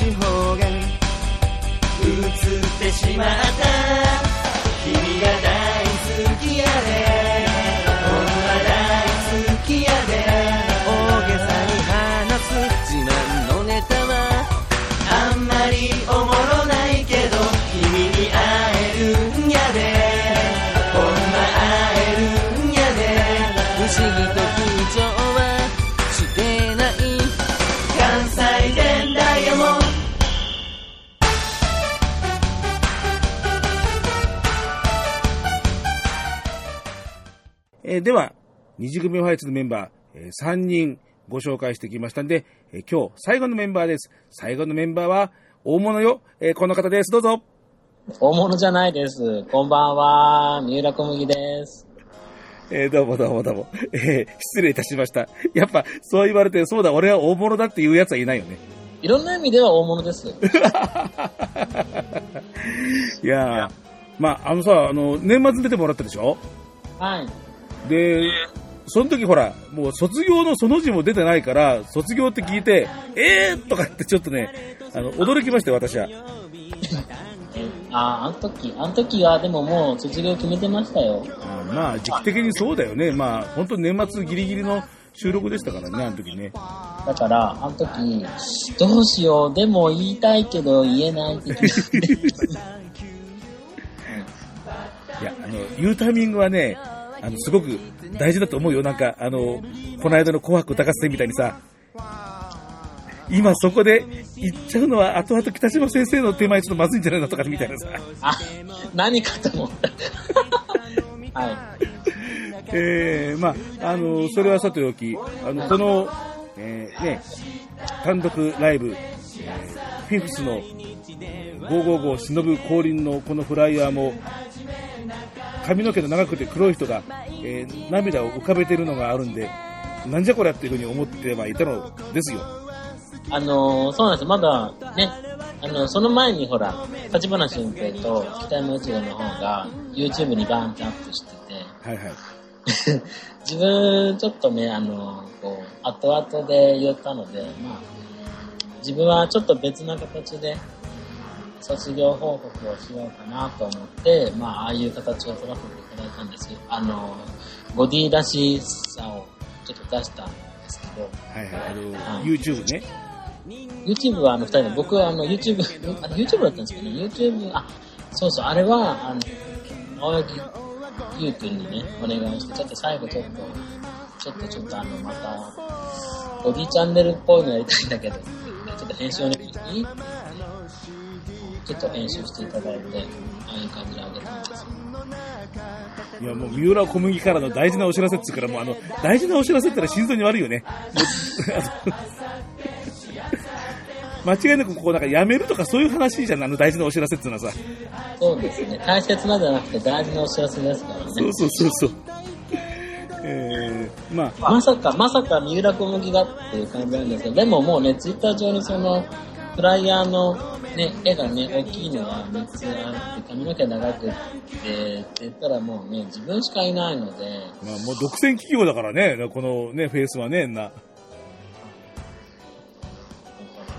少し方が映ってしまった。えーでは、二次組ファイツのメンバー、え3人ご紹介してきましたんで、えー今日最後のメンバーです。最後のメンバーは、大物よ。えーこの方です。どうぞ。大物じゃないです。こんばんは。三浦小麦です。えーどうもどうもどうも。えー失礼いたしました。やっぱ、そう言われて、そうだ、俺は大物だっていうやつはいないよね。いろんな意味では大物です。<laughs> いやー、まあ、あのさ、あの、年末に出てもらったでしょ？はい。で、その時ほら、もう卒業のその字も出てないから、卒業って聞いて、えーとかってちょっとね、あの、驚きましたよ、私は。え <laughs> あ、あの時、あの時はでももう卒業決めてましたよ。あまあ、時期的にそうだよね。まあ、本当に年末ギリギリの収録でしたからね、あの時ね。だから、あの時、どうしよう、でも言いたいけど言えないって。<laughs> いや、あの、言うタイミングはね、あの、すごく大事だと思うよ。なんか、あの、この間の紅白歌合戦みたいにさ、今そこで言っちゃうのは後々北島先生の手前ちょっとまずいんじゃないのとかみたいなさ。あ、何かと思った。はい。えー、まあ、あの、それはさておき、あの、この、えー、ね、単独ライブ、えー、フィフスの555忍ぶ降臨のこのフライヤーも、髪の毛の長くて黒い人が、えー涙を浮かべてるのがあるんで、なんじゃこりゃっていうふうに思ってはいたのですよ。あのーそうなんです。まだ、ね、あの、その前にほら、立花俊平と北山一郎の方が YouTube にバーンってアップしてて、はいはい。<laughs> 自分、ちょっとね、あの、こう、後々で言ったので、まあ、自分はちょっと別な形で、卒業報告をしようかなと思って、まあ、ああいう形を取らせていただいたんですよ。あの、ボディ出しさをちょっと出したんですけど、はいはい。あの、はい YouTube ね。YouTube はあの二人の、僕はあの YouTube、あ YouTube だったんですけど、YouTube、あ、そうそう、あれは、あの、青柳優君にね、お願いして、ちょっと最後ちょっと、ちょっとちょっとあの、また、ボディチャンネルっぽいのやりたいんだけど、と編集お願いしていいって言ってちょっと編集していただいて、ああいう感じであげたんですよ。いや、もう、三浦小麦からの大事なお知らせっつうから、もうあの、大事なお知らせってのは心臓に悪いよね。<laughs> 間違いなくここなんかやめるとかそういう話じゃん、あの大事なお知らせっていうのはさ。そうですね。大切なんじゃなくて大事なお知らせですからね。そうそうそうそう。えー、まあ、まさか、まさか三浦小麦がっていう感じなんですけど、でももうね、ツイッター上にその、フライヤーのね、絵がね、大きいのが3つあって、髪の毛長くって、って言ったらもうね、自分しかいないので、まあ、もう独占企業だからね、このね、フェイスはね、な。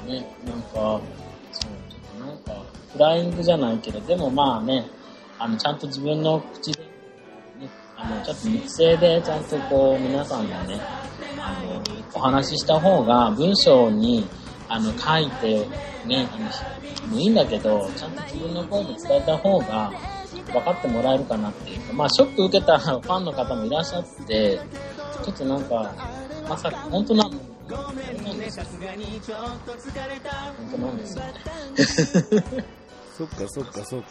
ね、なんか、そう、ちょっとなんか、フライングじゃないけど、でもまあね、あの、ちゃんと自分の口で、ちょっと育成でちゃんとこう、皆さんがね、あの、お話しした方が、文章に、あの、書いて、ね、あの、もいいんだけど、ちゃんと自分の声で伝えた方が、分かってもらえるかなっていうか、まあ、ショック受けた <laughs> ファンの方もいらっしゃって、ちょっとなんか、まさか、本当なの本当なんですよ。本当なんですよね。そっかそっかそっか。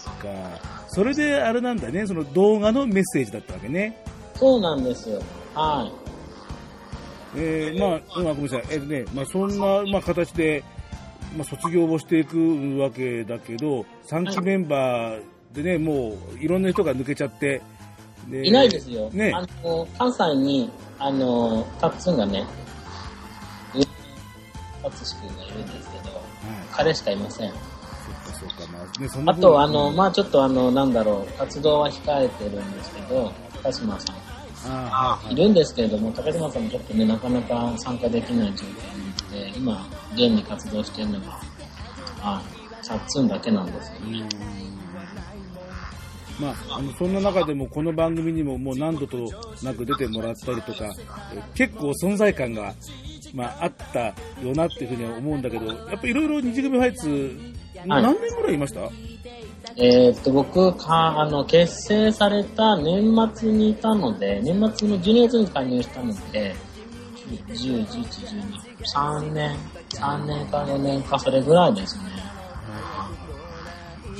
それであれなんだね、その動画のメッセージだったわけね。そうなんですよ。はい。えー、まあ、今ごめんなさい。えーね、まあそんな、まあ形で、まあ卒業をしていくわけだけど、3期メンバーでね、もういろんな人が抜けちゃって、でいないですよ。ねあの、関西に、あの、タッツンがね、タツシ君がいるんですけど、はい彼しかいません。そっかまあね、そんなあと、あうんの、まあちょっとあの、なんだろう、活動は控えてるんですけど、高島さん。あーはいいるんですけれども、高島さんもちょっとね、なかなか参加できない状況なので、今、現に活動してるのが、あ、タッツンだけなんですよね。まあ、あのそんな中でもこの番組にももう何度となく出てもらったりとか、え結構存在感が、まあ、あったよなっていうふうには思うんだけど、やっぱいろいろ二次組ファイツ、はい何年ぐらいいました、えーっと、僕か、あの、結成された年末にいたので、年末の12月に加入したので、10、11、12、3年、3年か4年か、それぐらいですね。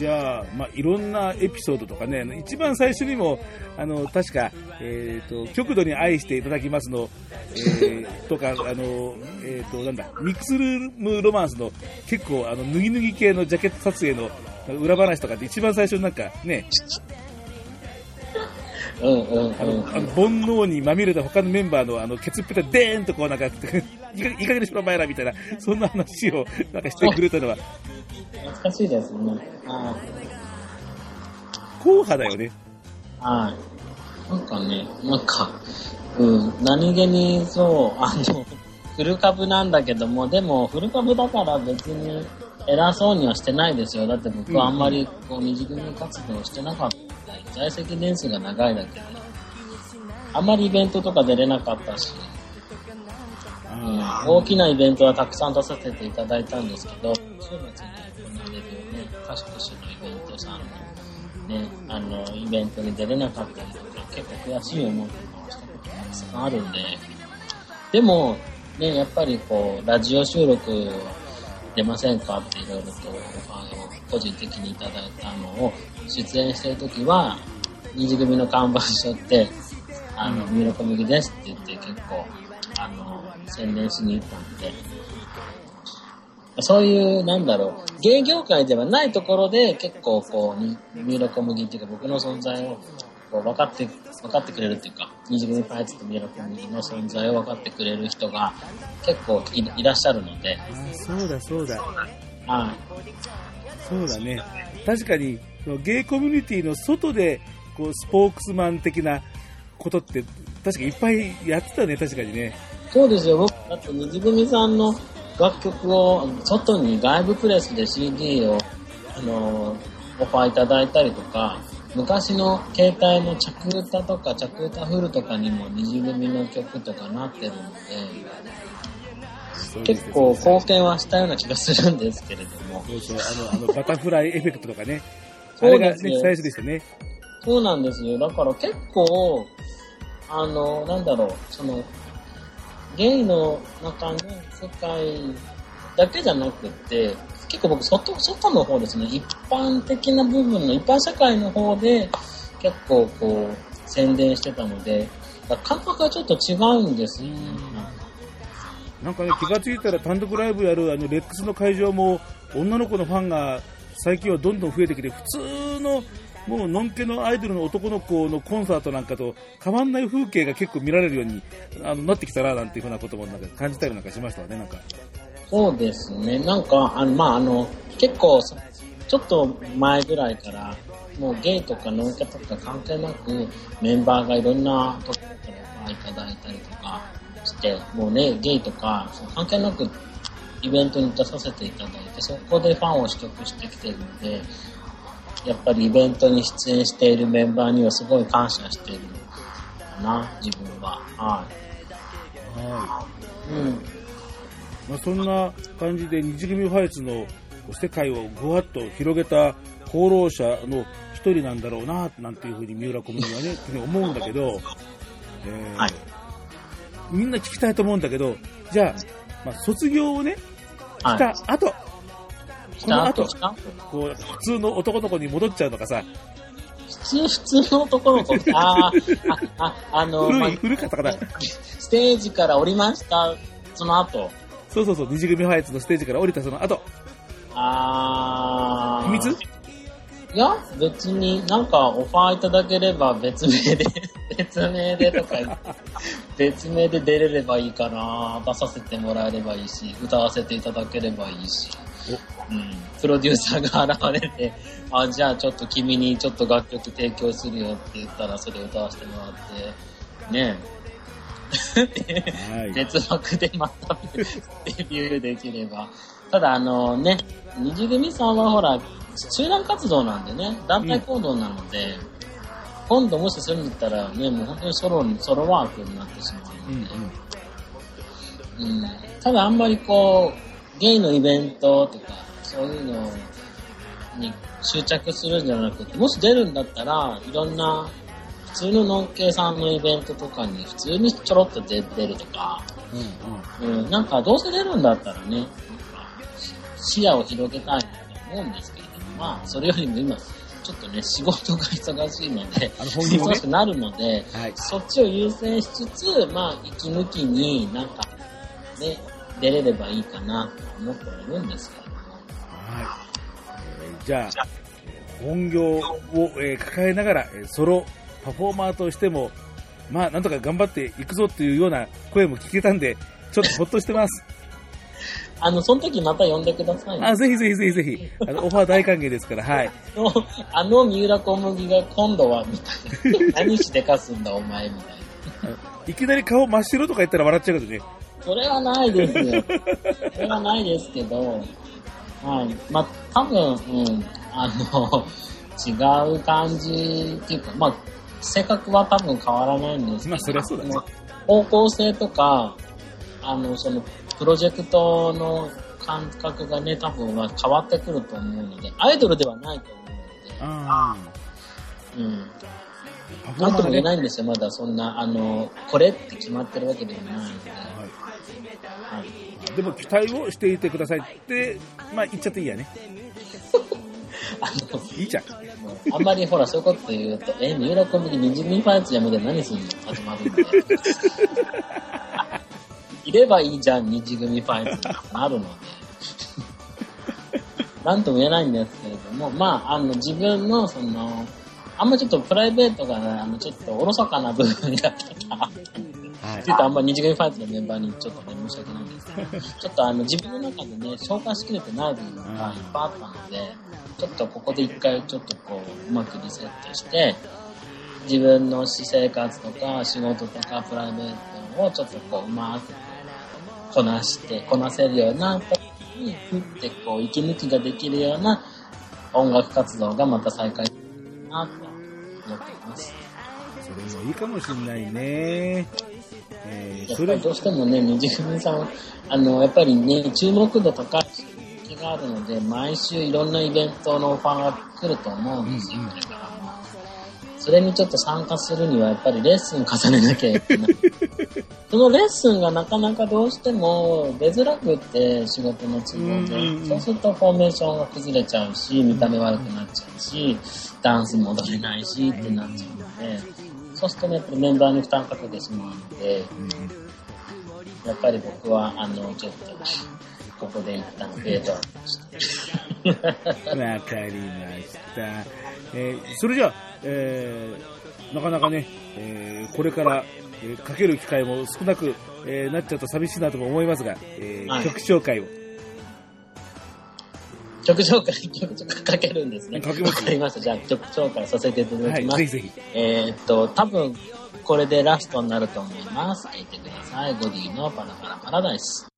じゃあ、まあ、いろんなエピソードとかね、一番最初にも、あの、確か、えっ、と、極度に愛していただきますの、えーとか、あの、えっ、と、なんだ、ミックスルームロマンスの結構、あの、脱ぎ脱ぎ系のジャケット撮影の裏話とかって一番最初になんかね、うんうんあの、うん。あの煩悩にまみれた他のメンバーのあの、ケツっぺたでーんとこうなんか、いいかいい加減にしろお前らみたいな、そんな話をなんかしてくれたのは、懐かしいですね。はい。硬派だよね。はい。なんかね、なんか、うん、何気にそう、あの、フル株なんだけども、でも、フル株だから別に偉そうにはしてないですよ。だって僕はあんまりこう、二次組活動してなかった在籍年数が長いだけ、あまりイベントとか出れなかったし、うん、大きなイベントはたくさん出させていただいたんですけど、週末に行われるね、各種のイベントさんのね、あの、イベントに出れなかったりとか、結構悔しい思いとかをしたことがたくさんあるんで、でも、ね、やっぱりこう、ラジオ収録出ませんかっていろいろとオファーを個人的にいただいたのを、出演してるときは、二次組の看板しょって、あの、ミルコミギですって言って結構、あの、宣伝しに行ったんで、そういう、なんだろう、芸業界ではないところで結構こう、にミイラ小麦っていうか僕の存在をこう分かって、分かってくれるっていうか、二次組パイツとミイラ小麦の存在を分かってくれる人が結構いいらっしゃるので、あそうだそうだ。はい。そうだね。確かに、そのゲイコミュニティの外で、こう、スポークスマン的なことって、確かにいっぱいやってたね、確かにね。そうですよ、僕、だって二次組さんの楽曲を外に外部プレスで CD を、あの、オファーいただいたりとか、昔の携帯の着歌とか着歌フルとかにも二次組の曲とかなってるので、結構貢献はしたような気がするんですけれども。そうそう、あの、あの、バタフライエフェクトとかね。あ <laughs> そうれが、ねですよ、最初でしたね。そうなんですよ。だから結構、あの、なんだろう、その、ゲイの中の世界だけじゃなくて、結構僕外、外の方ですね、一般的な部分の、一般社会の方で結構こう、宣伝してたので、感覚がちょっと違うんですよね。なんかね、気がついたら単独ライブやる、あの、レックスの会場も、女の子のファンが最近はどんどん増えてきて、普通の、もう、のんけのアイドルの男の子のコンサートなんかと変わんない風景が結構見られるようにあのなってきたな、なんていうふうなこともなんか感じたりなんかしましたね、なんか。そうですね。なんか、あの、まあ、あの、結構、ちょっと前ぐらいから、もうゲイとかノンケとか関係なく、メンバーがいろんなところからいただいたりとか、もうね、ゲイとか関係なくイベントに出させていただいて、そこでファンを取得してきてるので、やっぱりイベントに出演しているメンバーにはすごい感謝しているかな、自分は。は。はいうん。い。まあ、そんな感じで、二次組ファイツの世界をぐわっと広げた功労者の一人なんだろうな、なんていうふうに三浦小麦はね、<laughs> 思うんだけど、えーはいみんな聞きたいと思うんだけど、じゃあ、まあ、卒業をね、はい。した後、来たこの後こう、普通の男の子に戻っちゃうのかさ、普通、普通の男の子。<laughs> あーあ、あ、あの、ま古い、古かったかな。ステージから降りました、その後。そうそうそう、二次組ファイツのステージから降りたその後、あー秘密？いや、別になんかオファーいただければ別名で、<laughs> 別名でとか別名で出れればいいかな、出させてもらえればいいし、歌わせていただければいいし、うん、プロデューサーが現れて、あ、じゃあちょっと君にちょっと楽曲提供するよって言ったらそれを歌わせてもらって、ねはい。<laughs> 別枠でまたデビューできれば。ただあのね、二次組さんはほら、集団活動なんでね、団体行動なので、今度もしするんだったらね、もう本当にソロに、ソロワークになってしまううんので、うん。ただあんまりこう、ゲイのイベントとか、そういうのに執着するんじゃなくて、もし出るんだったら、いろんな、普通のノンケさんのイベントとかに普通にちょろっと出出るとか、うんうん。うん、なんかどうせ出るんだったらね、視野を広げたいなと思うんですけれども、まあ、それよりも今、ちょっとね、仕事が忙しいので、あの本忙しくなるので、はい。そっちを優先しつつ、まあ、息抜きになんか、ね、出れればいいかなと思ってはいるんですけれども。はい。えーじゃあ、えー本業を、えー抱えながら、えーソロパフォーマーとしても、まあ、なんとか頑張っていくぞっていうような声も聞けたんで、ちょっとほっとしてます。あの、その時また呼んでくださいね。あ、ぜひぜひぜひぜひ、あの、<laughs> オファー大歓迎ですから、はい。あの、あの三浦小麦が今度は、みたいな。<laughs> 何してかすんだ、お前、みたいな。いきなり顔真っ白とか言ったら笑っちゃうけどね。それはないですよ。<laughs> それはないですけど、はい。まあ、多分、うん、あの、違う感じっていうか、まあ、性格は多分変わらないんですけど、まあそりゃそうだね方向性とか、あの、その、プロジェクトの感覚がね、多分は変わってくると思うので、アイドルではないと思あうので、うん。あ、パフォーマーねなんとも言え。ないんですよ、まだそんな、あの、これって決まってるわけではないので、ははい。い。でも期待をしていてくださいって、まあ言っちゃっていいやね。<laughs> あの、いいじゃん。あんまりほら、そういうこと言うと、え、三浦コンビニ二次組ファイツやめて何すんの？始まるんで。<laughs> いればいいじゃん、二次組ファイツになるので。<laughs> なんとも言えないんですけれども、まあ、あの、自分の、その、あんまちょっとプライベートがね、あの、ちょっとおろそかな部分があって、はい。ちょっとあんま二次元ファイトのメンバーにちょっとね、申し訳ないんですけど、<laughs> ちょっとあの、自分の中でね、消化しきれてない部分がいっぱいあったので、ちょっとここで一回ちょっとこう、うまくリセットして、自分の私生活とか仕事とかプライベートをちょっとこう、うまくこなして、こなせるような時に、ふってこう、息抜きができるような音楽活動がまた再開するなと思っています。それもいいかもしんないね。えー、やっぱり、どうしてもね、二次組さん、あの、やっぱりね、注目度高い人気があるので、毎週いろんなイベントのオファーが来ると思うんですよ、うんうん。それにちょっと参加するには、やっぱりレッスン重ねなきゃいけない。<laughs> そのレッスンがなかなかどうしても出づらくって、仕事の都合で。そうするとフォーメーションが崩れちゃうし、見た目悪くなっちゃうし、ダンスも踊れないしってなっちゃうので、そうするとね、やっぱりメンバーに負担かけてしまうので、やっぱり僕は、あの、ちょっと、ここで一旦フェートして。<laughs> わかりました。えーそれじゃあ、えーなかなかね、えーこれから、えーかける機会も少なく、えーなっちゃうと寂しいなとも思いますが、えーはい曲紹介を。曲紹介、曲紹介かけるんですね。かけます？わかりました。じゃあ曲紹介させていただはい、きます。ぜひぜひ。えーっと、多分、これでラストになると思います。聞いてください。ゴディのパラパラパラダイス。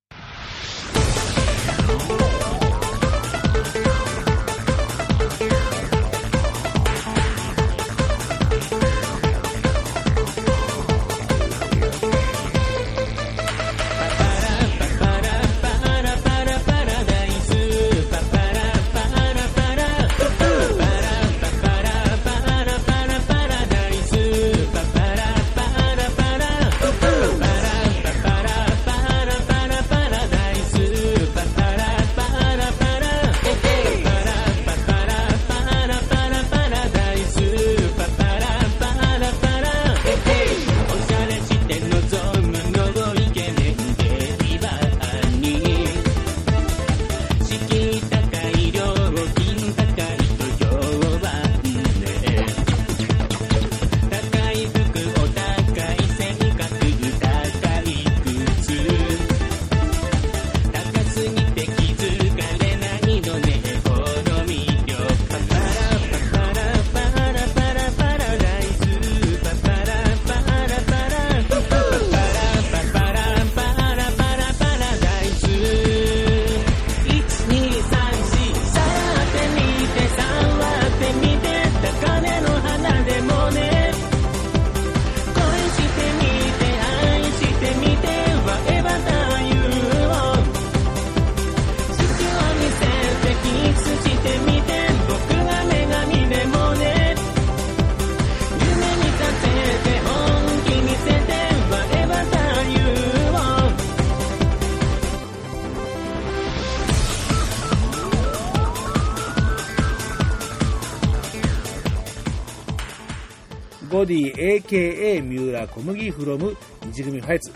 ゴディ AKA 三浦小麦フロム二組ファイツ。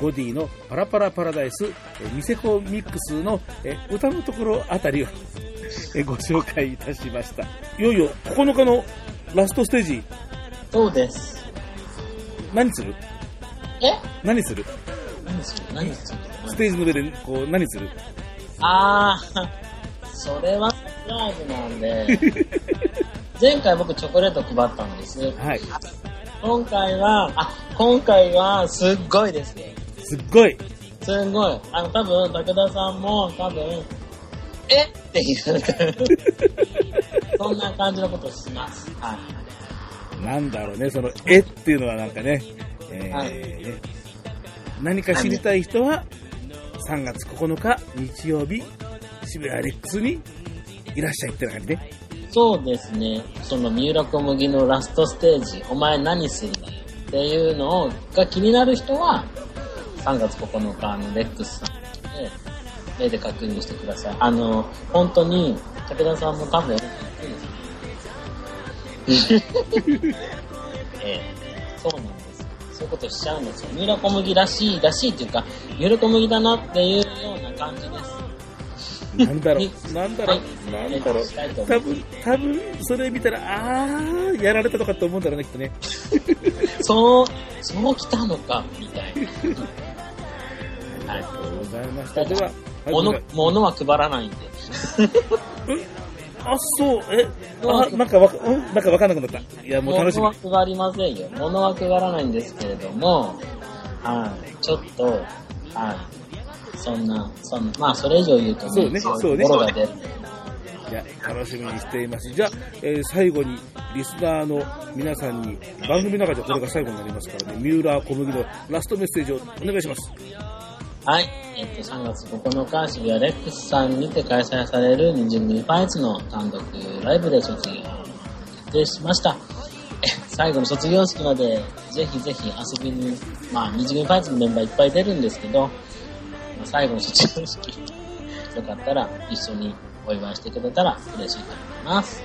ゴディのパラパラパラダイス、ニセコミックスのえ歌のところあたりをえご紹介いたしました。いよいよ9日のラストステージ、そうです。何する？え？何する？何する？何する？ステージの上でこう何する？あー、それはサプライズなんで、<laughs> 前回僕チョコレート配ったんです。はい。今回は、あ、今回はすっごいですね。すっごい。すんごい。あの、多分、武田さんも、多分、え？って言うから、<laughs> そんな感じのことをします。はい。なんだろうね、その、え？っていうのはなんかね、えーはいね何か知りたい人は、3月9日日曜日、渋谷レックスにいらっしゃいってな感じね。そうですね。その三浦小麦のラストステージ、お前何するんだよっていうのをが気になる人は、3月9日のレックスさんで、目で確認してください。あの、本当に、武田さんも多分、<laughs> ええ、そうなんですよ。そういうことしちゃうんですよ。三浦小麦らしい、らしいっていうか、三浦小麦だなっていうような感じです。なんだろはい、う、なんだろはう、いなんだろう。多分、多分、それ見たら、あー、やられたとかって思うんだろうね、きっとね。<laughs> そう、そう来たのか、みたいな。はい。ありがとうございました。では、物は配らないんで。あ、そう、え、あ、なんかわか、うん？なんかわかんなくなった。いや、もう楽しみ物。は配りませんよ。物は配らないんですけれども、はい。ちょっと、はい。そんな、そんな、まあ、それ以上言うとそうねそうねボロが出る。じゃあ楽しみにしています。じゃあ、えー最後に、リスナーの皆さんに、番組の中でこれが最後になりますからね、三浦小麦のラストメッセージをお願いします。はい。えっと、3月9日、渋谷レックスさんにて開催される二次組ファイツの単独ライブで卒業を決定しました。え最後の卒業式まで、ぜひぜひ遊びに、まあ、二次組ファイツのメンバーいっぱい出るんですけど、まあ最後の卒業式、よかったら一緒にお祝いしてくれたら嬉しいと思います。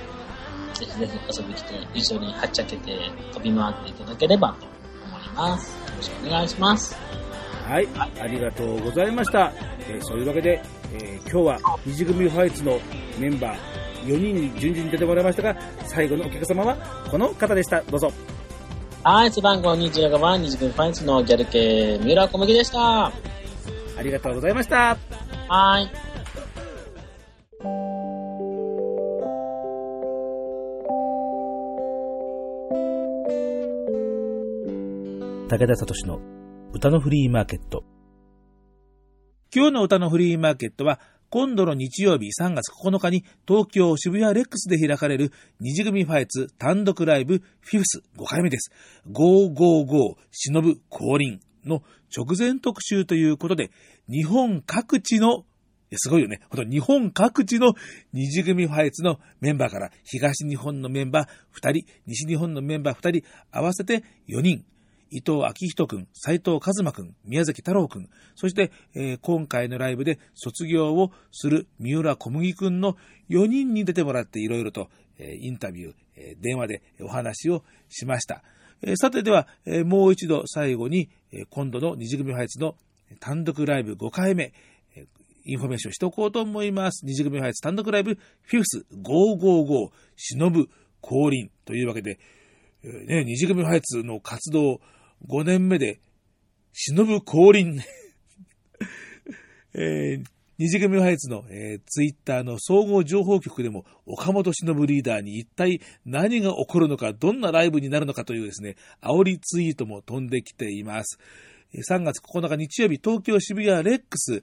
ぜひぜひ遊びに来て、一緒にはっちゃけて飛び回っていただければと思います。よろしくお願いします。はい、ありがとうございました。えーそういうわけで、えー今日は二次組ファイツのメンバー4人に順々に出てもらいましたが、最後のお客様はこの方でした。どうぞ。はい、背番号25番、二次組ファインズのギャル系、三浦小麦でした。ありがとうございました。はい。武田聡の歌のフリーマーケット。今日の歌のフリーマーケットは、今度の日曜日3月9日に東京渋谷レックスで開かれる二次組ファイツ単独ライブフィフス5回目です。555忍ぶ降臨の直前特集ということで、日本各地の、すごいよね。ほんと、日本各地の二次組ファイツのメンバーから、東日本のメンバー2人、西日本のメンバー2人、合わせて4人、伊藤明人くん、斉藤和馬くん、宮崎太郎くん、そして、えー今回のライブで卒業をする三浦小麦くんの4人に出てもらっていろいろと、えーインタビュー、えー電話でお話をしました。えーさてでは、えーもう一度最後に、えー今度の虹組ファイツの単独ライブ5回目、えーインフォメーションしておこうと思います。虹組ファイツ単独ライブ fifth ゴー5 Go忍ぶ降臨というわけで、えーね、二次組ファイツの活動5年目で、忍ぶ降臨。<laughs> えー二次組ファイツの、えーツイッターの総合情報局でも、岡本忍リーダーに一体何が起こるのか、どんなライブになるのかというですね、煽りツイートも飛んできています。3月9日日曜日、東京渋谷レックス、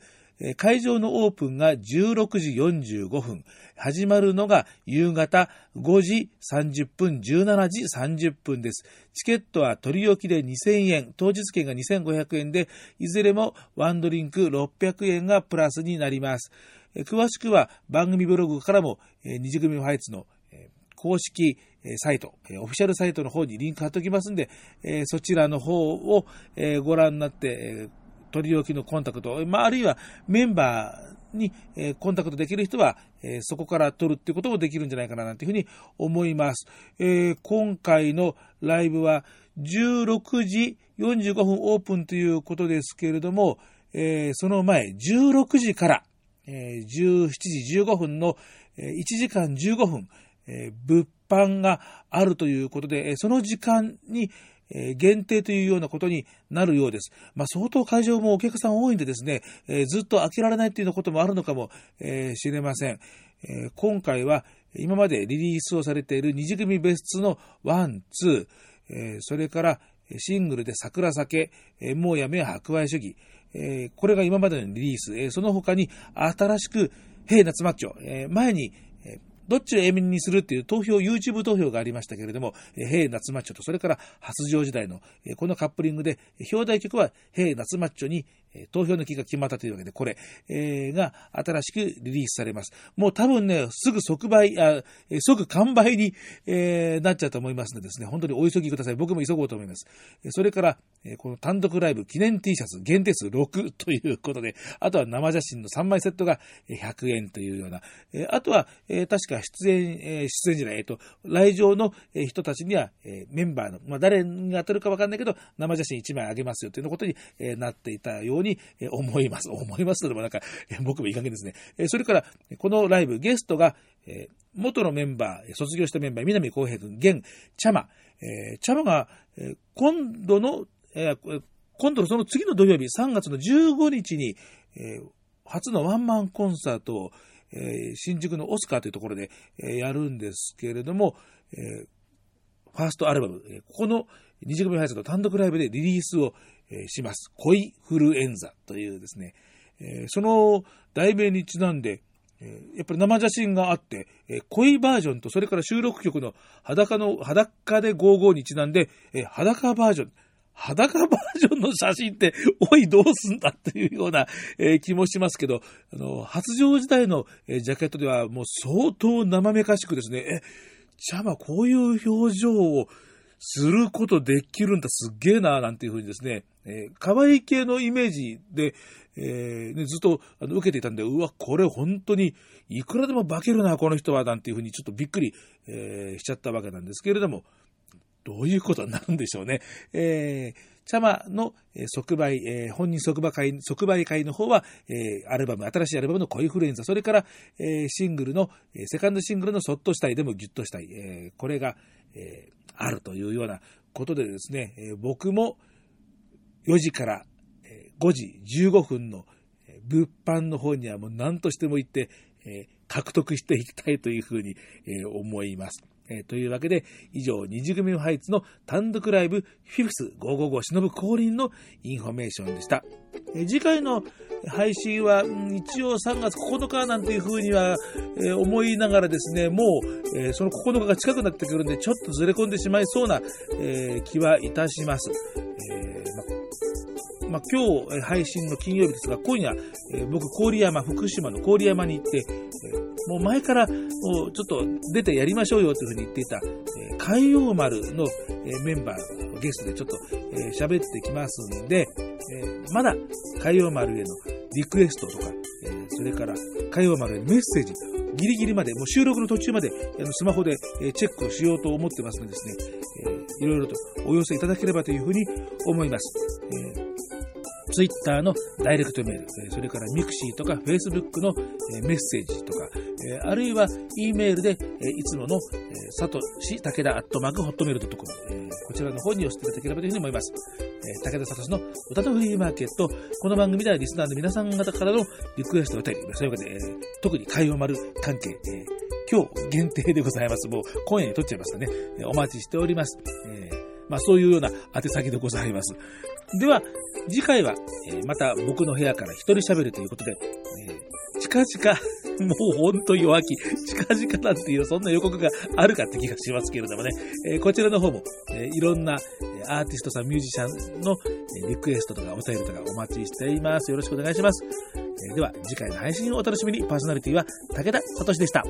会場のオープンが16時45分。始まるのが夕方5時30分、17時30分です。チケットは取り置きで2000円、当日券が2500円で、いずれもワンドリンク600円がプラスになります。詳しくは番組ブログからも、二次組ファイツの、公式サイト、オフィシャルサイトの方にリンク貼っておきますんで、そちらの方を、ご覧になって、取り置きのコンタクト、まあ、あるいはメンバーに、えコンタクトできる人は、えそこから撮るっていうこともできるんじゃないかななんていうふうに思います。えー今回のライブは16時45分オープンということですけれども、えーその前16時から、えー17時15分の、えー1時間15分、え物販があるということで、その時間に、え限定というようなことになるようです。まあ、相当会場もお客さん多いんでですね、えずっと開けられないというようなこともあるのかもえしれません。え今回は今までリリースをされている二次組別室のワン、ツー、えそれからシングルで桜酒、えもうやめや博愛主義、えこれが今までのリリース、えその他に新しく、 Hey 夏マッチョ、え前に、どっちを A 面にするっていう投票、YouTube 投票がありましたけれども、えー Hey 夏マッチョと、それから発情時代の、えーこのカップリングで、表題曲は平夏マッチョに、投票の日が決まったというわけで、これ、えーが新しくリリースされます。もう多分ね、すぐ即売、あえ即完売に、えーなっちゃうと思いますのでですね、本当にお急ぎください。僕も急ごうと思います。それから、えこの単独ライブ記念 T シャツ限定数6ということで、あとは生写真の3枚セットが100円というような、えあとは、えー確か出演、え出演じゃない、えっ、と、来場の人たちには、えーメンバーの、まあ、誰が当たるかわかんないけど、生写真1枚あげますよというようなことに、えーなっていたように、えー思います。<laughs> 思いますとでもなんか、僕もいい加減ですね。それから、このライブ、ゲストが、元のメンバー、卒業したメンバー、南光平君、現、チャマ、チャマが、今度の、今度のその次の土曜日、3月の15日に、初のワンマンコンサートを、新宿のオスカーというところで、やるんですけれども、ファーストアルバム、ここの二次組配信の単独ライブでリリースを、します。恋フルエンザというですね、その題名にちなんで、やっぱり生写真があって、恋バージョンと、それから収録曲の裸の、裸で55にちなんで、裸バージョン、裸バージョンの写真って、おい、どうすんだっていうような、気もしますけど、あの、発情時代の、ジャケットではもう相当生めかしくですね、え、ちゃまこういう表情をすることできるんだ、すっげえな、なんていうふうにですね、えー可愛い系のイメージで、えーね、ずっと受けていたんで、うわ、これ本当にいくらでも化けるな、この人は、なんていうふうにちょっとびっくり、えーしちゃったわけなんですけれども、どういうことになるんでしょうね。えー、チャマの即売、えー本人即売会、即売会の方は、えーアルバム、新しいアルバムの恋フルエンザ、それから、えーシングルの、セカンドシングルのそっとしたいでもギュッとしたい、えーこれが、えーあるというようなことでですね、えー僕も4時から5時15分の物販の方にはもう何としても行って、えー獲得していきたいというふうに、えー思います。えーというわけで、以上、虹組のファイツの単独ライブ、 fifth ゴー5 Go 忍ぶ降臨のインフォメーションでした。えー次回の配信は、一応3月9日なんていうふうには、えー思いながらですね、もう、えーその9日が近くなってくるんで、ちょっとずれ込んでしまいそうな、え気はいたします。えままあ、今日配信の金曜日ですが、今夜、えー僕、郡山、福島の郡山に行って、えーもう前から、もうちょっと出てやりましょうよというふうに言っていた、えー海洋丸の、えーメンバー、ゲストでちょっとえー喋、ってきますんで、えーまだ海洋丸へのリクエストとか、えーそれから海洋丸へのメッセージ、ギリギリまで、もう収録の途中まで、あのスマホで、えチェックをしようと思ってますのでですね、えーいろいろとお寄せいただければというふうに思います。えーツイッターのダイレクトメール、それからミクシーとかフェイスブックのメッセージとか、あるいは E メールで、いつもの、えー、さとし武田アットマークホットメールドットコム、こちらの方に寄せていただければというふうに思います。え武田聡の歌のフリーマーケット、この番組ではリスナーの皆さん方からのリクエストをたり、そういうわけで、特に海洋丸関係、今日限定でございます。もう今夜に撮っちゃいますかね。お待ちしております。えまあそういうような宛先でございます。では、次回は、えまた僕の部屋から一人喋るということで、え近々、<laughs> もうほんと弱気、近々なんていうそんな予告があるかって気がしますけれどもね、えこちらの方も、えいろんなアーティストさん、ミュージシャンのリクエストとかお便りとかお待ちしています。よろしくお願いします。えでは、次回の配信をお楽しみに、パーソナリティは武田聡でした。